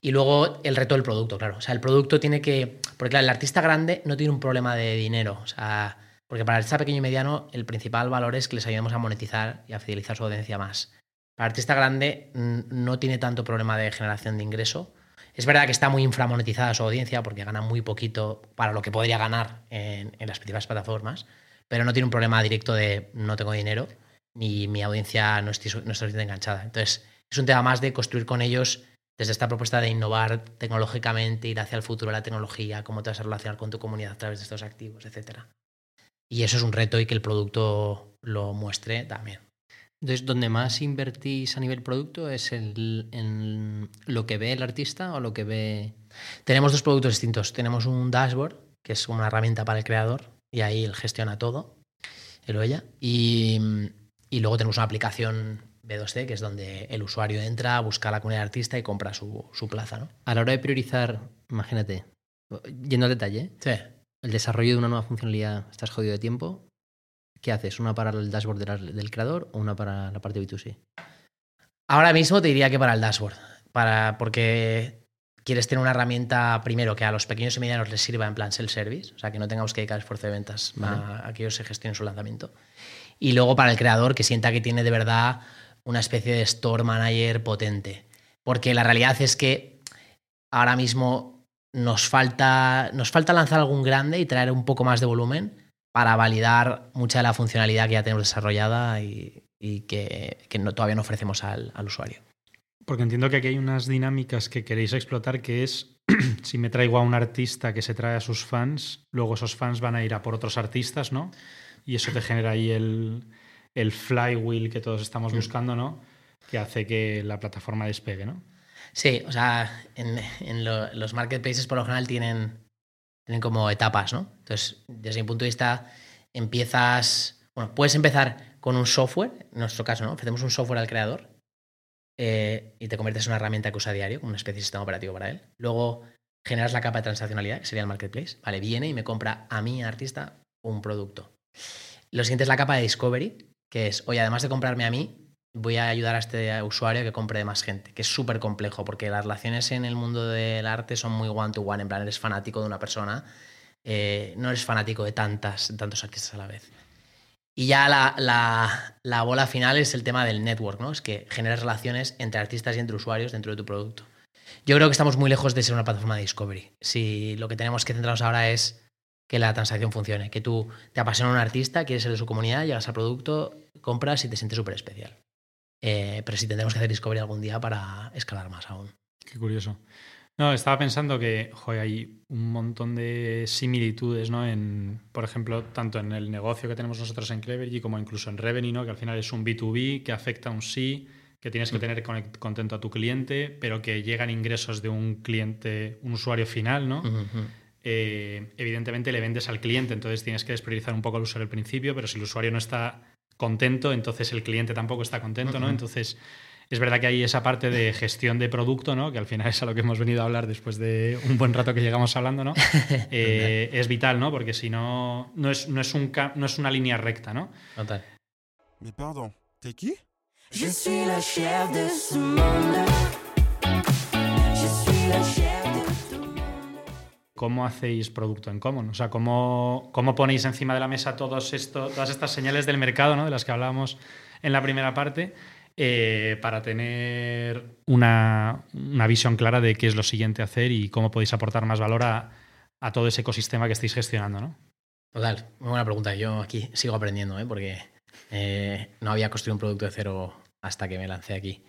y luego el reto del producto, claro. O sea, el producto tiene que. Porque claro, el artista grande no tiene un problema de dinero. O sea, porque para el artista pequeño y mediano, el principal valor es que les ayudemos a monetizar y a fidelizar su audiencia más. Para el artista grande no tiene tanto problema de generación de ingreso. Es verdad que está muy inframonetizada su audiencia porque gana muy poquito para lo que podría ganar en, las principales plataformas, pero no tiene un problema directo de no tengo dinero ni mi audiencia no estoy, no estoy enganchada. Entonces, es un tema más de construir con ellos desde esta propuesta de innovar tecnológicamente, ir hacia el futuro de la tecnología, cómo te vas a relacionar con tu comunidad a través de estos activos, etc. Y eso es un reto y que el producto lo muestre también. Entonces, ¿donde más invertís a nivel producto es en lo que ve el artista o lo que ve...? Tenemos dos productos distintos. Tenemos un dashboard, que es una herramienta para el creador, y ahí él gestiona todo, él o ella. Y, y luego tenemos una aplicación B2C, que es donde el usuario entra, busca la comunidad artista y compra su, su plaza. ¿no? A la hora de priorizar, imagínate, yendo al detalle, sí. el desarrollo de una nueva funcionalidad, estás jodido de tiempo, ¿qué haces? ¿Una para el dashboard del creador o una para la parte B2C? Ahora mismo te diría que para el dashboard, para, porque quieres tener una herramienta, primero, que a los pequeños y medianos les sirva en plan self-service, o sea, que no tengamos que dedicar esfuerzo de ventas a, a que ellos se gestionen su lanzamiento. Y luego para el creador, que sienta que tiene de verdad una especie de store manager potente. Porque la realidad es que ahora mismo nos falta, nos falta lanzar algún grande y traer un poco más de volumen para validar mucha de la funcionalidad que ya tenemos desarrollada y, que, no, todavía no ofrecemos al, al, usuario. Porque entiendo que aquí hay unas dinámicas que queréis explotar, que es si me traigo a un artista que se trae a sus fans, luego esos fans van a ir a por otros artistas, ¿no? Y eso te genera ahí el, el flywheel que todos estamos mm. buscando, ¿no? Que hace que la plataforma despegue, ¿no? Sí, o sea, en, los marketplaces por lo general tienen, tienen como etapas, ¿no? Entonces, desde mi punto de vista, empiezas, bueno, puedes empezar con un software, en nuestro caso, ¿no? Ofrecemos un software al creador eh, y te conviertes en una herramienta que usa diario, una especie de sistema operativo para él. Luego generas la capa de transaccionalidad, que sería el marketplace. Vale, viene y me compra a mí, artista, un producto. Lo siguiente es la capa de discovery, que es, oye, además de comprarme a mí, voy a ayudar a este usuario a que compre de más gente, que es súper complejo, porque las relaciones en el mundo del arte son muy one-to-one, en plan, eres fanático de una persona, eh, no eres fanático de tantas, tantos artistas a la vez. Y ya la, la, la, bola final es el tema del network, ¿no? Es que generas relaciones entre artistas y entre usuarios dentro de tu producto. Yo creo que estamos muy lejos de ser una plataforma de discovery. Si lo que tenemos que centrarnos ahora es que la transacción funcione, que tú te apasiona un artista, quieres ser de su comunidad, llegas al producto, compras y te sientes súper especial. Eh, pero sí tendremos que hacer Discovery algún día para escalar más aún. Qué curioso. No, estaba pensando que joder, hay un montón de similitudes, ¿no? En, por ejemplo, tanto en el negocio que tenemos nosotros en Clevergy como incluso en Revenue, ¿no? Que al final es un B2B que afecta a un sí, que tienes que mm. tener contento a tu cliente, pero que llegan ingresos de un cliente, un usuario final, ¿no? Eh, evidentemente le vendes al cliente, entonces tienes que despriorizar un poco al usuario al principio, pero si el usuario no está contento, entonces el cliente tampoco está contento, ¿no? Entonces, es verdad que hay esa parte de gestión de producto, ¿no? Que al final es a lo que hemos venido a hablar después de un buen rato que llegamos hablando, ¿no? Eh, es vital, ¿no? Porque si no, no es, no es, un, no es una línea recta, ¿no? Total. Mais pardon, t'es qui? Je suis la chef de ce monde. ¿Cómo hacéis producto en Common? O sea, ¿cómo, cómo ponéis encima de la mesa todos esto, todas estas señales del mercado, ¿no? de las que hablábamos en la primera parte, eh, para tener una, una, visión clara de qué es lo siguiente a hacer y cómo podéis aportar más valor a, a todo ese ecosistema que estáis gestionando? ¿no? Total, muy buena pregunta. Yo aquí sigo aprendiendo, ¿eh? porque eh, no había construido un producto de cero hasta que me lancé aquí.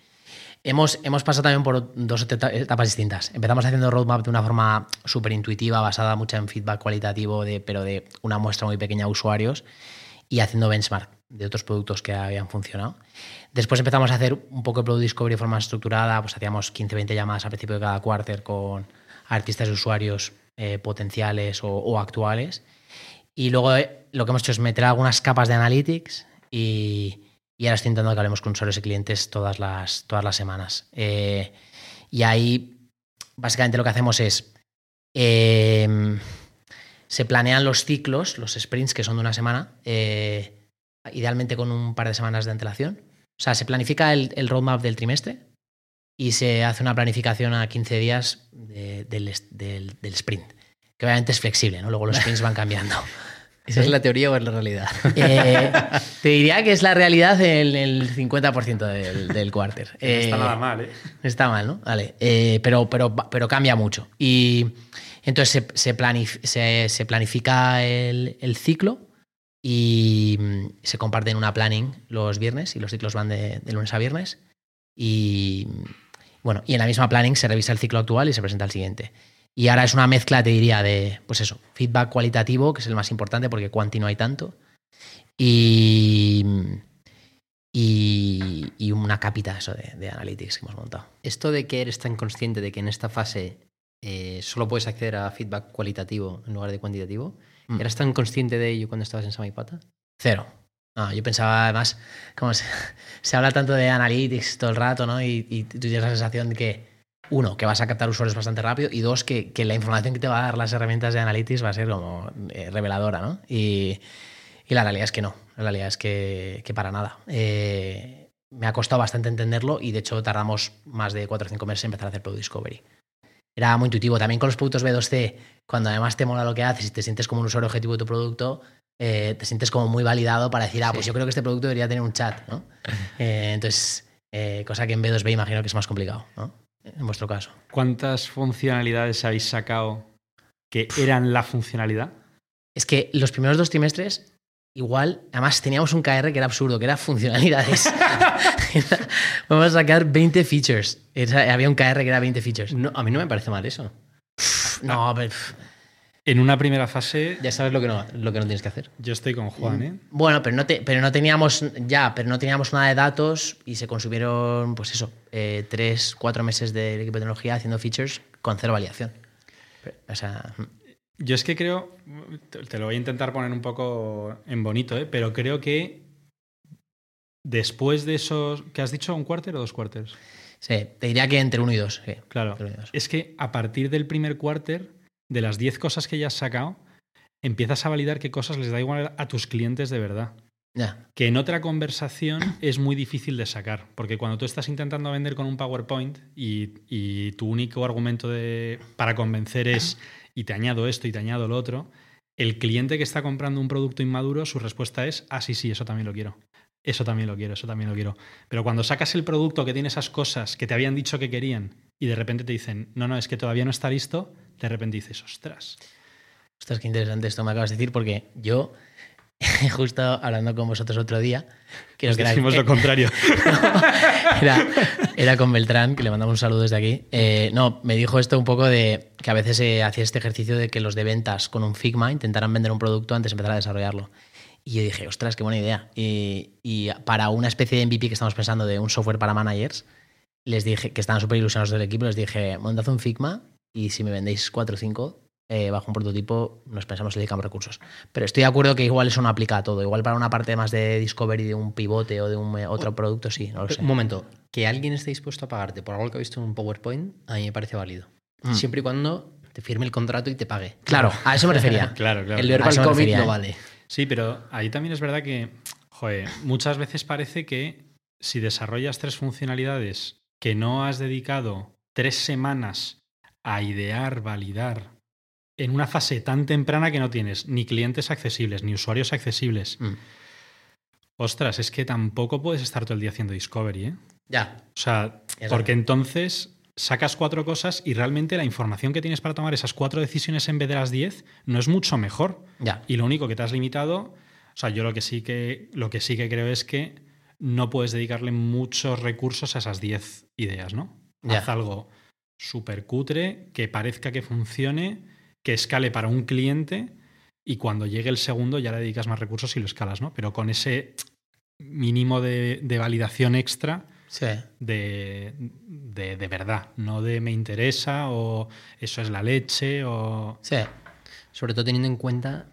Hemos, pasado también por dos etapas distintas. Empezamos haciendo roadmap de una forma súper intuitiva, basada mucho en feedback cualitativo, de, pero de una muestra muy pequeña a usuarios, y haciendo benchmark de otros productos que habían funcionado. Después empezamos a hacer un poco de product discovery de forma estructurada, pues hacíamos 15-20 llamadas al principio de cada quarter con artistas y usuarios eh, potenciales o, actuales. Y luego eh, lo que hemos hecho es meter algunas capas de analytics y, y ahora estoy intentando que hablemos con usuarios y clientes todas las, todas las semanas. Eh, y ahí, básicamente lo que hacemos es, em, se planean los ciclos, los sprints que son de una semana, eh, idealmente con un par de semanas de antelación. O sea, se planifica el, roadmap del trimestre y se hace una planificación a 15 días del, del, del, sprint, que obviamente es flexible, ¿no? Luego los sprints van cambiando. ¿Esa es la teoría o es la realidad? Eh, te diría que es la realidad en el 50% del, del quarter. no está nada mal, ¿eh? Está mal, ¿no? Vale. Eh, pero, pero, pero cambia mucho. Y entonces se, se, planifica el, ciclo y mm, se comparten una planning los viernes y los ciclos van de, lunes a viernes. Y, Bueno, y en la misma planning se revisa el ciclo actual y se presenta el siguiente. Y ahora es una mezcla, te diría, de, pues eso, feedback cualitativo, que es el más importante porque cuanti no hay tanto, y, y, y una capita eso de, de analytics que hemos montado. Esto de que eres tan consciente de que en esta fase eh, solo puedes acceder a feedback cualitativo en lugar de cuantitativo, Mm. ¿eras tan consciente de ello cuando estabas en Samipata? Cero. No, yo pensaba además, como se, se habla tanto de analytics todo el rato, ¿no? Y, y tú tienes la sensación de que, uno, que vas a captar usuarios bastante rápido y dos, que, que la información que te va a dar las herramientas de analytics va a ser como eh, reveladora, ¿no? Y, y la realidad es que no, la realidad es que, que para nada. Eh, me ha costado bastante entenderlo y de hecho tardamos más de 4 o 5 meses en empezar a hacer Product Discovery. Era muy intuitivo. También con los productos B2C, cuando además te mola lo que haces y te sientes como un usuario objetivo de tu producto, eh, te sientes como muy validado para decir, ah, pues Sí. yo creo que este producto debería tener un chat, ¿no? Entonces, cosa que en B2B imagino que es más complicado, ¿no? En vuestro caso. ¿Cuántas funcionalidades habéis sacado que eran la funcionalidad? Es que los primeros dos trimestres, igual, además teníamos un KR que era absurdo, que era funcionalidades. Vamos a sacar 20 features. Era- había un KR que era 20 features. No, a mí no me parece mal eso. No, pero, En una primera fase, Ya sabes lo que no, lo que no tienes que hacer. yo estoy con Juan, ¿eh? Bueno, pero no, te- pero no teníamos ya, pero no teníamos nada de datos y se consumieron, pues eso, eh, tres, cuatro meses del equipo de tecnología haciendo features con cero validación. O sea, mm, Yo es que creo, te lo voy a intentar poner un poco en bonito, ¿eh? pero creo que después de esos, ¿qué has dicho? ¿Un cuarter o dos cuarters? sí, te diría que entre uno y dos. sí. Claro. Uno y dos. Es que a partir del primer cuarter, de las 10 cosas que ya has sacado, empiezas a validar qué cosas les da igual a tus clientes de verdad. Ya, Que en otra conversación es muy difícil de sacar, porque cuando tú estás intentando vender con un PowerPoint y, y tu único argumento de, para convencer es y te añado esto y te añado lo otro, el cliente que está comprando un producto inmaduro, su respuesta es, ah, sí, sí, eso también lo quiero. Eso también lo quiero, eso también lo quiero. Pero cuando sacas el producto que tiene esas cosas que te habían dicho que querían y de repente te dicen, no, no, es que todavía no está listo, de repente dices, ostras. ostras, qué interesante esto me acabas de decir porque yo, justo hablando con vosotros otro día, creo Nos que era- decimos lo contrario. era, era con Beltrán, que le mandamos un saludo desde aquí. Eh, no, me dijo esto un poco de que a veces se hacía este ejercicio de que los de ventas con un Figma intentaran vender un producto antes de empezar a desarrollarlo. Y yo dije, ostras, qué buena idea. Y, y para una especie de MVP que estamos pensando de un software para managers, les dije, que estaban súper ilusionados del equipo, les dije, montad un Figma y si me vendéis 4 o 5 eh, bajo un prototipo, nos pensamos dedicamos recursos. Pero estoy de acuerdo que igual eso no aplica a todo. Igual para una parte más de discovery de un pivote o de un eh, otro producto, sí, no lo sé. Un momento, que alguien esté dispuesto a pagarte por algo que ha visto en un PowerPoint, a mí me parece válido. Mm. Siempre y cuando te firme el contrato y te pague. Claro, a eso me refería. claro, claro. El A verbal eso me commit no vale. Sí, pero ahí también es verdad que, joder, muchas veces parece que si desarrollas tres funcionalidades que no has dedicado tres semanas a idear, validar, en una fase tan temprana que no tienes ni clientes accesibles, ni usuarios accesibles, Mm. ostras, es que tampoco puedes estar todo el día haciendo discovery, ¿eh? Ya. O sea, Es porque verdad. entonces sacas cuatro cosas y realmente la información que tienes para tomar esas cuatro decisiones en vez de las diez no es mucho mejor. Ya. Y lo único que te has limitado, o sea, yo lo que sí que, lo que, sí que creo es que no puedes dedicarle muchos recursos a esas 10 ideas, ¿no? Ya. Haz algo súper cutre, que parezca que funcione, que escale para un cliente y cuando llegue el segundo ya le dedicas más recursos y lo escalas, ¿no? Pero con ese mínimo de, de validación extra Sí. de, de, de verdad, no de me interesa o eso es la leche o... Sí. Sobre todo teniendo en cuenta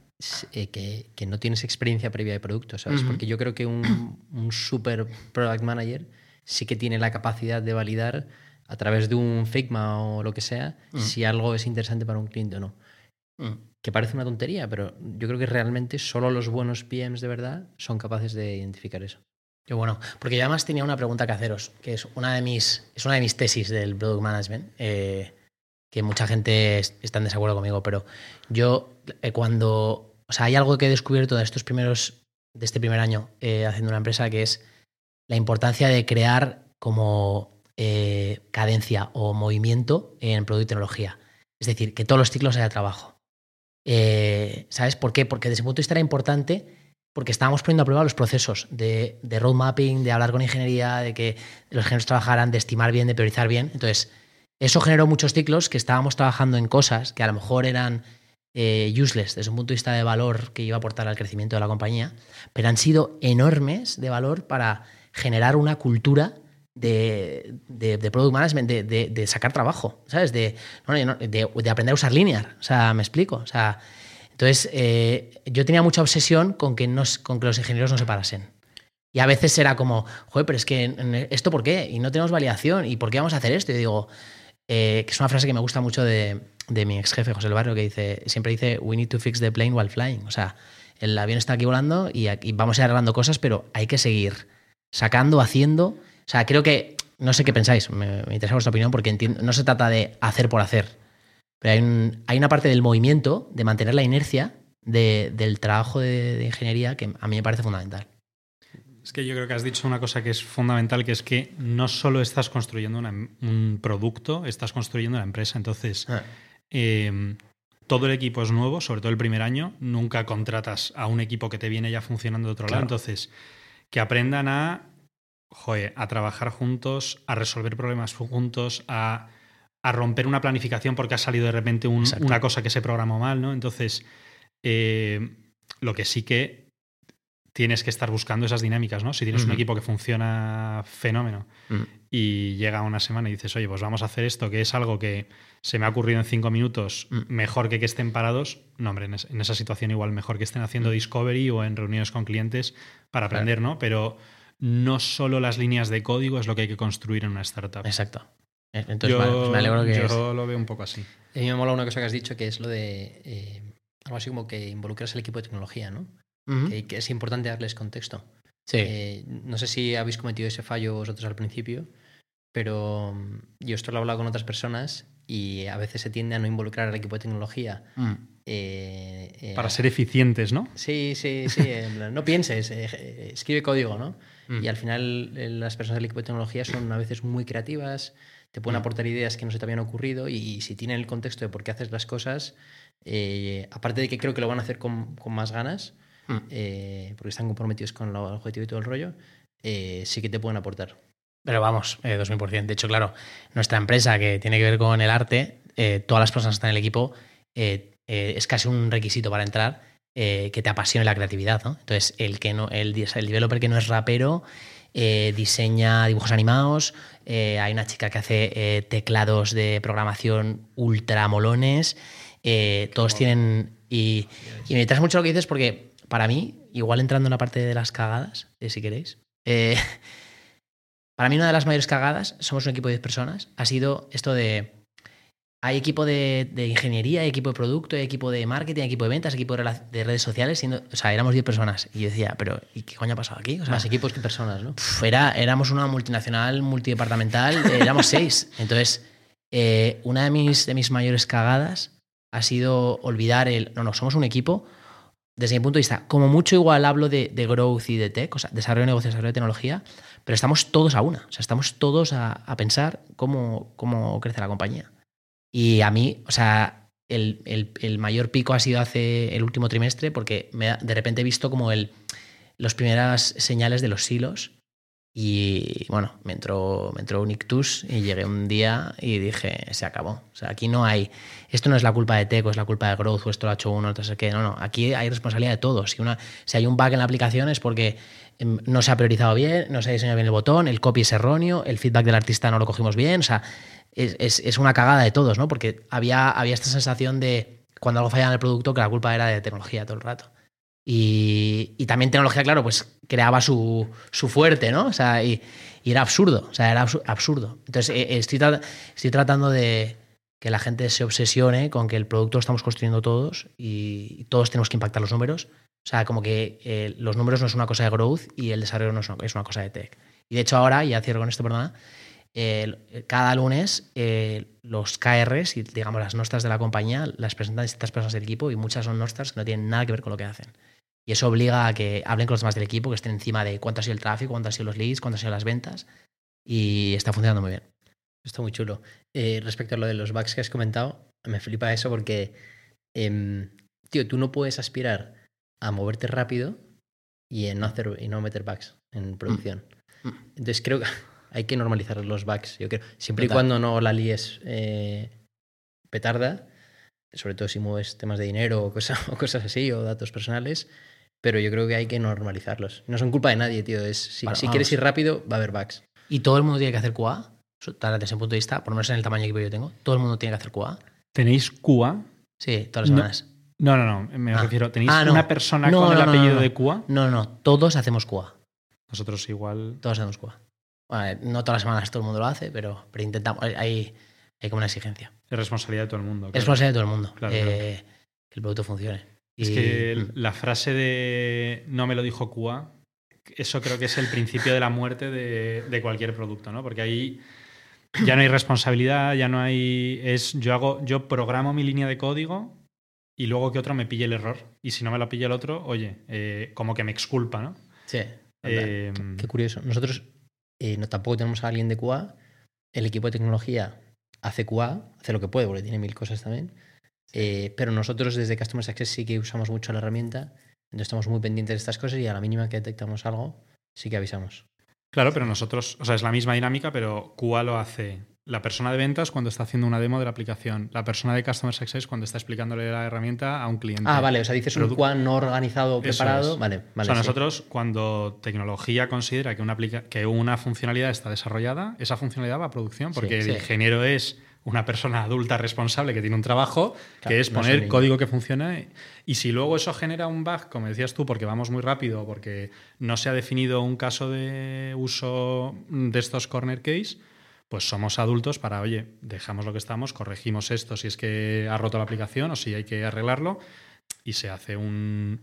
eh, que, que no tienes experiencia previa de producto, ¿sabes? Porque yo creo que un, un super product manager sí que tiene la capacidad de validar a través de un Figma o lo que sea Mm. si algo es interesante para un cliente o no. Mm. Que parece una tontería, pero yo creo que realmente solo los buenos PMs de verdad son capaces de identificar eso. Qué bueno. Porque yo además tenía una pregunta que haceros, que es una de mis, es una de mis tesis del product management, eh, que mucha gente es- está en desacuerdo conmigo, pero yo eh, cuando, o sea, hay algo que he descubierto de estos primeros, de este primer año eh, haciendo una empresa, que es la importancia de crear como eh, cadencia o movimiento en producto y tecnología. Es decir, que todos los ciclos haya trabajo. ¿Sabes por qué? Porque desde ese punto de vista era importante porque estábamos poniendo a prueba los procesos de, de road mapping, de hablar con ingeniería, de que los ingenieros trabajaran, de estimar bien, de priorizar bien. Entonces, eso generó muchos ciclos que estábamos trabajando en cosas que a lo mejor eran eh, useless desde un punto de vista de valor que iba a aportar al crecimiento de la compañía, pero han sido enormes de valor para generar una cultura de, de, de product management, de, de, sacar trabajo, ¿sabes? De, de, aprender a usar linear. O sea, me explico. O sea, entonces, eh, yo tenía mucha obsesión con que, nos, con que los ingenieros no se parasen. Y a veces era como, joder, pero es que esto por qué? Y no tenemos validación. ¿Y por qué vamos a hacer esto? Y digo, eh, que es una frase que me gusta mucho de, mi ex jefe, José El Barrio, que dice, siempre dice, we need to fix the plane while flying. O sea, el avión está aquí volando y, vamos a ir arreglando cosas, pero hay que seguir sacando, haciendo. O sea, creo que, no sé qué pensáis, me, interesa vuestra opinión, porque no se trata de hacer por hacer, pero hay, hay una parte del movimiento, de mantener la inercia del trabajo de, ingeniería que a mí me parece fundamental. Es que yo creo que has dicho una cosa que es fundamental, que es que no solo estás construyendo un producto, estás construyendo una empresa. Entonces, ah. Em, todo el equipo es nuevo, sobre todo el primer año. Nunca contratas a un equipo que te viene ya funcionando de otro lado. Entonces, que aprendan a, a trabajar juntos, a resolver problemas juntos, a, romper una planificación porque ha salido de repente una cosa que se programó mal, ¿no? Entonces, eh, lo que sí que tienes que estar buscando esas dinámicas, ¿no? Si tienes un equipo que funciona fenómeno mm. y llega una semana y dices, oye, pues vamos a hacer esto, que es algo que se me ha ocurrido en cinco minutos, mm. mejor que que estén parados, no, hombre, en, esa situación igual mejor que estén haciendo mm. discovery o en reuniones con clientes para aprender, ¿no? Pero no solo las líneas de código es lo que hay que construir en una startup. Exacto. Eh, entonces, yo, me alegro que yo lo veo un poco así. A mí me mola una cosa que has dicho, que es lo de eh, algo así como que involucras el equipo de tecnología, ¿no? que, es importante darles contexto. Sí. Eh, no sé si habéis cometido ese fallo vosotros al principio, pero mm, yo esto lo he hablado con otras personas y a veces se tiende a no involucrar al equipo de tecnología. Mm. Eh, eh, Para ser eficientes, ¿no? Sí, sí, sí. no pienses, escribe código, ¿no? Mm. Y al final las personas del equipo de tecnología son a veces muy creativas, te pueden aportar ideas que no se te habían ocurrido y, si tienen el contexto de por qué haces las cosas, aparte de que creo que lo van a hacer con, con más ganas, Mm. Eh, porque están comprometidos con el objetivo y todo el rollo, eh, sí que te pueden aportar. Pero vamos, eh, 2000%. De hecho, claro, nuestra empresa que tiene que ver con el arte, eh, todas las personas que están en el equipo, es casi un requisito para entrar que te apasione la creatividad. ¿no? Entonces, el, que no, el, el developer que no es rapero diseña dibujos animados, hay una chica que hace teclados de programación ultra molones, todos tienen... Y, y me traes mucho lo que dices porque para mí, igual entrando en la parte de las cagadas, eh, si queréis, eh, para mí una de las mayores cagadas, somos un equipo de 10 personas, ha sido esto de... Hay equipo de, ingeniería, hay equipo de producto, hay equipo de marketing, hay equipo de ventas, equipo de, redes sociales. Siendo, o sea, éramos 10 personas. Y yo decía, pero ¿y qué coño ha pasado aquí? Más equipos que personas, ¿no? era, éramos una multinacional, multidepartamental, éramos seis. Entonces, eh, una de mis, de mis mayores cagadas ha sido olvidar el, no, no, somos un equipo desde mi punto de vista, como mucho igual hablo de, growth y de tech, o sea, desarrollo de negocio, desarrollo de tecnología, pero estamos todos a una, o sea, estamos todos a, pensar cómo, cómo crece la compañía. Y a mí, o sea, el, mayor pico ha sido hace el último trimestre porque me, de repente he visto como el, las primeras señales de los silos y bueno, me entró, me entró un ictus y llegué un día y dije, se acabó. O sea, aquí no hay, esto no es la culpa de Teco, es la culpa de Growth, o esto lo ha hecho uno, no sé qué. No, no, aquí hay responsabilidad de todos. Si, una, si hay un bug en la aplicación es porque em, no se ha priorizado bien, no se ha diseñado bien el botón, el copy es erróneo, el feedback del artista no lo cogimos bien. O sea, es, es, es una cagada de todos, ¿no? Porque había, había esta sensación de cuando algo fallaba en el producto que la culpa era de tecnología todo el rato. Y, y, también tecnología, claro, pues creaba su, su fuerte, ¿no? O sea, y, y, era absurdo, o sea, era absurdo. Entonces, eh, estoy, estoy tratando de que la gente se obsesione con que el producto lo estamos construyendo todos y todos tenemos que impactar los números. O sea, como que eh, los números no es una cosa de growth y el desarrollo no es una, es una cosa de tech. Y de hecho ahora, ya cierro con esto, perdona, cada lunes eh, los KRs y digamos las nostras de la compañía las presentan distintas personas del equipo y muchas son nostras que no tienen nada que ver con lo que hacen. Y eso obliga a que hablen con los demás del equipo, que estén encima de cuánto ha sido el tráfico, cuánto han sido los leads, cuánto han sido las ventas. Y está funcionando muy bien. Está muy chulo. Eh, respecto a lo de los bugs que has comentado, me flipa eso porque, em, tío, tú no puedes aspirar a moverte rápido y en no, hacer, y no meter bugs en producción. Mm. Entonces creo que hay que normalizar los bugs, yo creo. Siempre y Total. cuando no la líes eh, petarda, sobre todo si mueves temas de dinero o, cosa- o cosas así, o datos personales, pero yo creo que hay que normalizarlos. No son culpa de nadie, tío. Es, si, Bueno, si quieres ir rápido, va a haber bugs. Y todo el mundo tiene que hacer QA. Desde ese punto de vista, por lo menos en el tamaño que yo tengo, todo el mundo tiene que hacer QA. ¿Tenéis QA? Sí, todas las No. semanas. No, no, no. Me Ah. refiero. ¿Tenéis Ah, no. una persona No, con el no, no, apellido no. de QA? No, no, todos hacemos QA. Nosotros igual. Todos hacemos QA. No todas las semanas todo el mundo lo hace, pero, pero intentamos. Hay, hay, como una exigencia. Es responsabilidad de todo el mundo. Es responsabilidad de todo el mundo Claro, eh, que el producto funcione. Es Y- que mm. la frase de no me lo dijo QA, eso creo que es el principio de la muerte de, de cualquier producto, ¿no? Porque ahí ya no hay responsabilidad, ya no hay. Es yo hago, yo programo mi línea de código y luego que otro me pille el error. Y si no me lo pilla el otro, oye, eh, como que me exculpa, ¿no? Sí. Eh, Qué curioso. Nosotros eh, no, tampoco tenemos a alguien de QA. El equipo de tecnología hace QA, hace lo que puede, porque tiene mil cosas también. Eh, pero nosotros desde Customer Success sí que usamos mucho la herramienta. Entonces estamos muy pendientes de estas cosas y a la mínima que detectamos algo, sí que avisamos. Claro, pero nosotros, o sea, es la misma dinámica, pero QA lo hace la persona de ventas cuando está haciendo una demo de la aplicación, la persona de Customer Success cuando está explicándole la herramienta a un cliente. Ah, vale, o sea, dices un Produ- QA no organizado preparado. es. Vale, vale. o sea, sí. nosotros cuando tecnología considera que una, aplica- que una funcionalidad está desarrollada, esa funcionalidad va a producción, porque Sí, el sí. ingeniero es una persona adulta responsable que tiene un trabajo, Claro, que es un poner código que funcione. Y si luego eso genera un bug, como decías tú, porque vamos muy rápido, porque no se ha definido un caso de uso de estos corner case, pues somos adultos para, oye, dejamos lo que estamos, corregimos esto si es que ha roto la aplicación o si hay que arreglarlo y se hace un,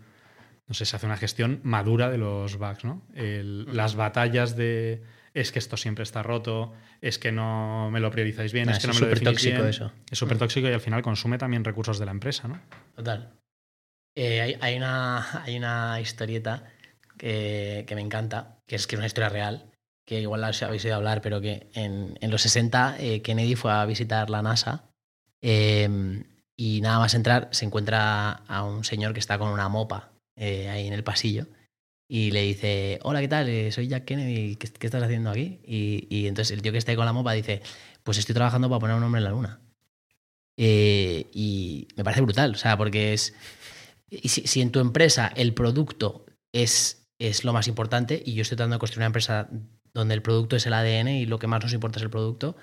no sé, se hace una gestión madura de los bugs, ¿no? El- las batallas de es que esto siempre está roto, es que no me lo priorizáis bien, Ah, es que no me lo súper definís tóxico bien. eso. Es súper tóxico y al final consume también recursos de la empresa, ¿no? Total. Eh, hay, hay una, hay una historieta que, que me encanta, que es que es una historia real, que igual la habéis oído hablar, pero que en, en los 60 eh, Kennedy fue a visitar la NASA eh, y nada más entrar se encuentra a un señor que está con una mopa eh, ahí en el pasillo y le dice, hola, ¿qué tal? Eh, Soy Jack Kennedy, ¿qué, estás haciendo aquí? Y, y entonces el tío que está ahí con la mopa dice, pues estoy trabajando para poner un hombre en la luna. Y me parece brutal, o sea, porque es... Si, si en tu empresa el producto es, es lo más importante y yo estoy tratando de construir una empresa donde el producto es el ADN y lo que más nos importa es el producto,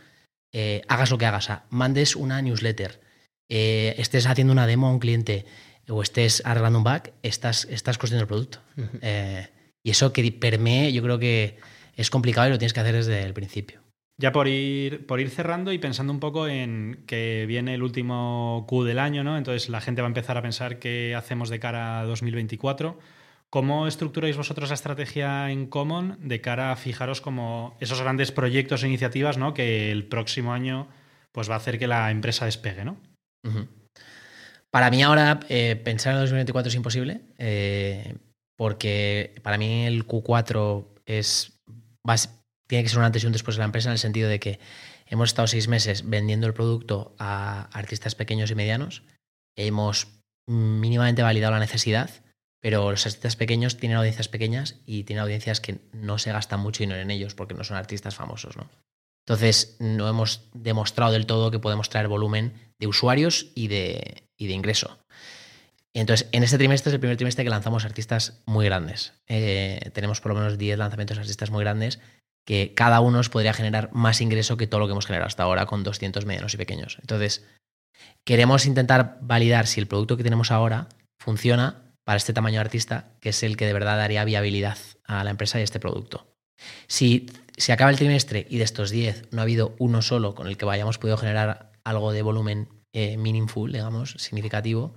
eh, hagas lo que hagas, mandes una newsletter, eh, estés haciendo una demo a un cliente o estés arreglando un bug, estás, estás construyendo el producto. Eh, y eso que permee, yo creo que es complicado y lo tienes que hacer desde el principio. Ya por ir, por ir cerrando y pensando un poco en que viene el último Q del año, ¿no? Entonces la gente va a empezar a pensar qué hacemos de cara a 2024. ¿Cómo estructuráis vosotros la estrategia en Common de cara a fijaros como esos grandes proyectos e iniciativas, ¿no? Que el próximo año pues va a hacer que la empresa despegue, ¿no? Para mí ahora eh, pensar en el 2024 es imposible, eh, porque para mí el Q4 es, tiene que ser un antes y un después de la empresa en el sentido de que hemos estado seis meses vendiendo el producto a artistas pequeños y medianos, hemos mínimamente validado la necesidad, pero los artistas pequeños tienen audiencias pequeñas y tienen audiencias que no se gastan mucho dinero en ellos porque no son artistas famosos, ¿no? Entonces, no hemos demostrado del todo que podemos traer volumen de usuarios y de, y de ingreso. Entonces, en este trimestre es el primer trimestre que lanzamos artistas muy grandes. Eh, tenemos por lo menos 10 lanzamientos de artistas muy grandes que cada uno podría generar más ingreso que todo lo que hemos generado hasta ahora con 200 medianos y pequeños. Entonces, queremos intentar validar si el producto que tenemos ahora funciona para este tamaño de artista, que es el que de verdad daría viabilidad a la empresa y a este producto. Si se acaba el trimestre y de estos 10 no ha habido uno solo con el que hayamos podido generar algo de volumen eh, meaningful, digamos, significativo,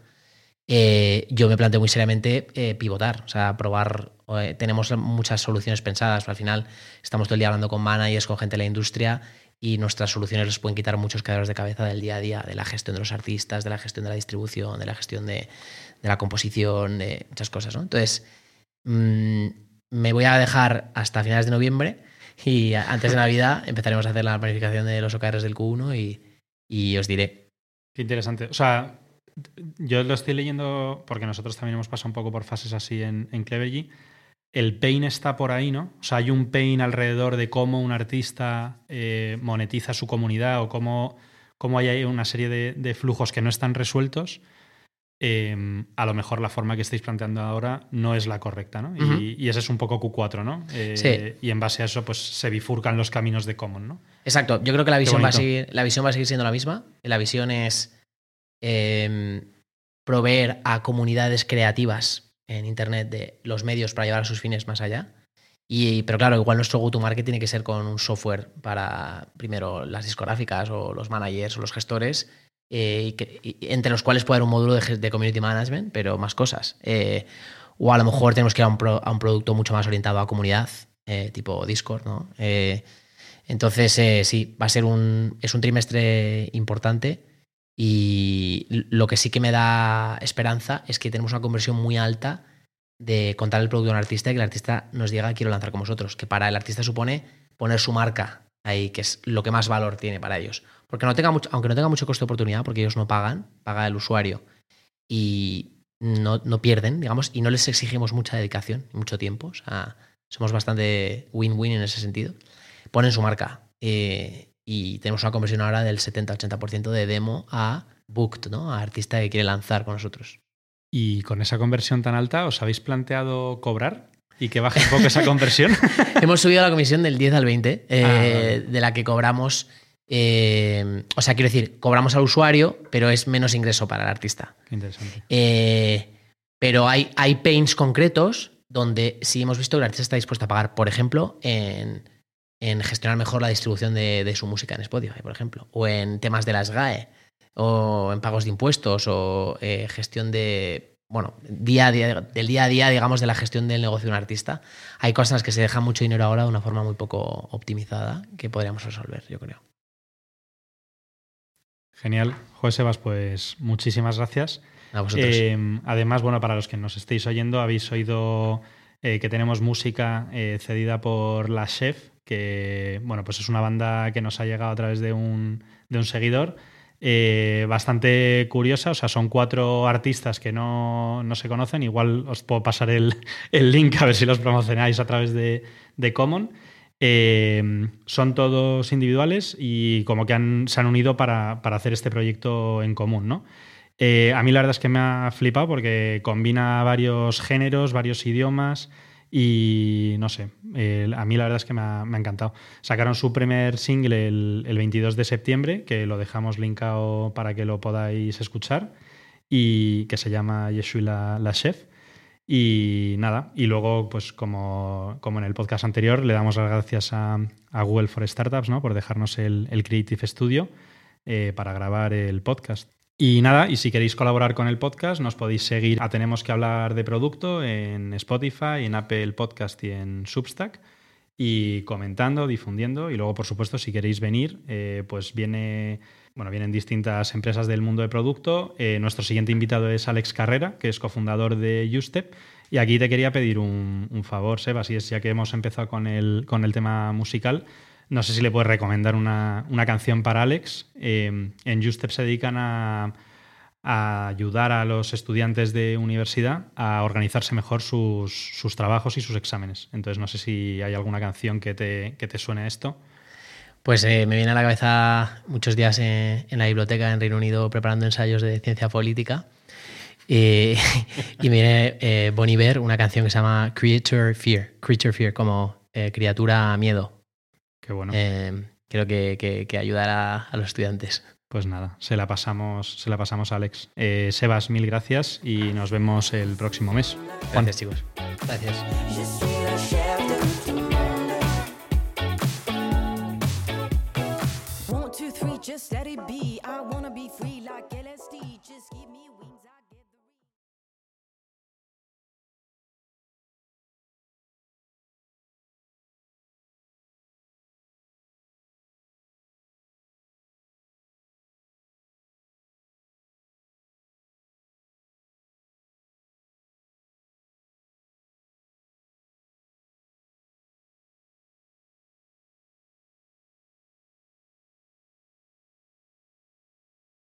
eh, yo me planteo muy seriamente eh, pivotar, o sea, probar. tenemos muchas soluciones pensadas, pero al final estamos todo el día hablando con managers, con gente de la industria y nuestras soluciones les pueden quitar muchos quedaderos de cabeza del día a día, de la gestión de los artistas, de la gestión de la distribución, de la gestión de, de la composición, de muchas cosas, ¿no? Entonces, mm, me voy a dejar hasta finales de noviembre y antes de Navidad empezaremos a hacer la planificación de los OKRs del Q1 y, y os diré. Qué interesante. O sea, yo lo estoy leyendo porque nosotros también hemos pasado un poco por fases así en, en Clevergy. el pain está por ahí, ¿no? O sea, hay un pain alrededor de cómo un artista eh, monetiza su comunidad o cómo, cómo hay ahí una serie de, de flujos que no están resueltos. Em, a lo mejor la forma que estáis planteando ahora no es la correcta, ¿no? Y, y ese es un poco Q4, ¿no? Eh, Sí. Y en base a eso, pues se bifurcan los caminos de Common, ¿no? Exacto, yo creo que la visión, va a seguir, la visión va a seguir siendo la misma. La visión es eh, proveer a comunidades creativas en Internet de los medios para llevar a sus fines más allá. Y, pero claro, igual nuestro go-to-market tiene que ser con un software para, primero, las discográficas o los managers o los gestores, eh, entre los cuales puede haber un módulo de, community management, pero más cosas. Eh, o a lo mejor tenemos que ir a un, producto mucho más orientado a comunidad, eh, tipo Discord, ¿no? Entonces, sí, va a ser un, es un trimestre importante y lo que sí que me da esperanza es que tenemos una conversión muy alta de contar el producto a un artista y que el artista nos diga quiero lanzar con vosotros, que para el artista supone poner su marca ahí, que es lo que más valor tiene para ellos. Porque no tenga mucho, aunque no tenga mucho coste de oportunidad, porque ellos no pagan, paga el usuario y no, no pierden, digamos, y no les exigimos mucha dedicación y mucho tiempo. O sea, somos bastante win-win en ese sentido. Ponen su marca. eh, y tenemos una conversión ahora del 70-80% de demo a booked, ¿no? A artista que quiere lanzar con nosotros. Y con esa conversión tan alta, ¿os habéis planteado cobrar? Y que baje un poco esa conversión. Hemos subido la comisión del 10 al 20, eh, Ah, de la que cobramos. Eh, o sea, quiero decir, cobramos al usuario, pero es menos ingreso para el artista. Qué interesante. Eh, pero hay, hay pains concretos donde sí hemos visto que el artista está dispuesto a pagar, por ejemplo, en, en gestionar mejor la distribución de, de su música en Spotify, por ejemplo, o en temas de las GAE, o en pagos de impuestos, o eh, gestión de, bueno, día a día, del día a día, digamos, de la gestión del negocio de un artista. Hay cosas en las que se deja mucho dinero ahora de una forma muy poco optimizada que podríamos resolver, yo creo. Genial. José Sebas, pues muchísimas gracias. A vosotros. Eh, además, bueno, para los que nos estéis oyendo, habéis oído eh, que tenemos música eh, cedida por La Chef, que bueno, pues es una banda que nos ha llegado a través de un, de un seguidor. eh, bastante curiosa, o sea, son cuatro artistas que no, no se conocen. Igual os puedo pasar el, el link a ver si los promocionáis a través de, de Common. Eh, son todos individuales y como que se han unido para, para hacer este proyecto en común, ¿no? Eh, a mí la verdad es que me ha flipado porque combina varios géneros, varios idiomas y no sé, a mí la verdad es que me ha, me ha encantado. Sacaron su primer single el, el 22 de septiembre, que lo dejamos linkado para que lo podáis escuchar, y que se llama Yeshui la, la Chef. Y nada, y luego, pues como, como en el podcast anterior, le damos las gracias a, a Google for Startups ¿no? por dejarnos el, el Creative Studio eh, para grabar el podcast. Y nada, y si queréis colaborar con el podcast, nos podéis seguir a Tenemos que hablar de producto en Spotify, en Apple Podcast y en Substack, y comentando, difundiendo. Y luego, por supuesto, si queréis venir, eh, pues viene, bueno, vienen distintas empresas del mundo de producto. Eh, nuestro siguiente invitado es Alex Carrera, que es cofundador de Ustep. Y aquí te quería pedir un, favor, Sebas, y es ya que hemos empezado con el, con el tema musical. No sé si le puedes recomendar una, una canción para Alex. Eh, en Justep se dedican a, a ayudar a los estudiantes de universidad a organizarse mejor sus, sus trabajos y sus exámenes. Entonces no sé si hay alguna canción que te, que te suene a esto. Pues eh, me viene a la cabeza muchos días en, en la biblioteca en Reino Unido preparando ensayos de ciencia política. Eh, y me viene eh, Bon Iver, una canción que se llama Creature Fear, Creature Fear, como eh, criatura miedo. Qué bueno. Eh, creo que, que, que ayudará a los estudiantes. Pues nada, se la pasamos, se la pasamos a Alex. Eh, Sebas, mil gracias y nos vemos el próximo mes. Juan. Gracias, chicos. Gracias.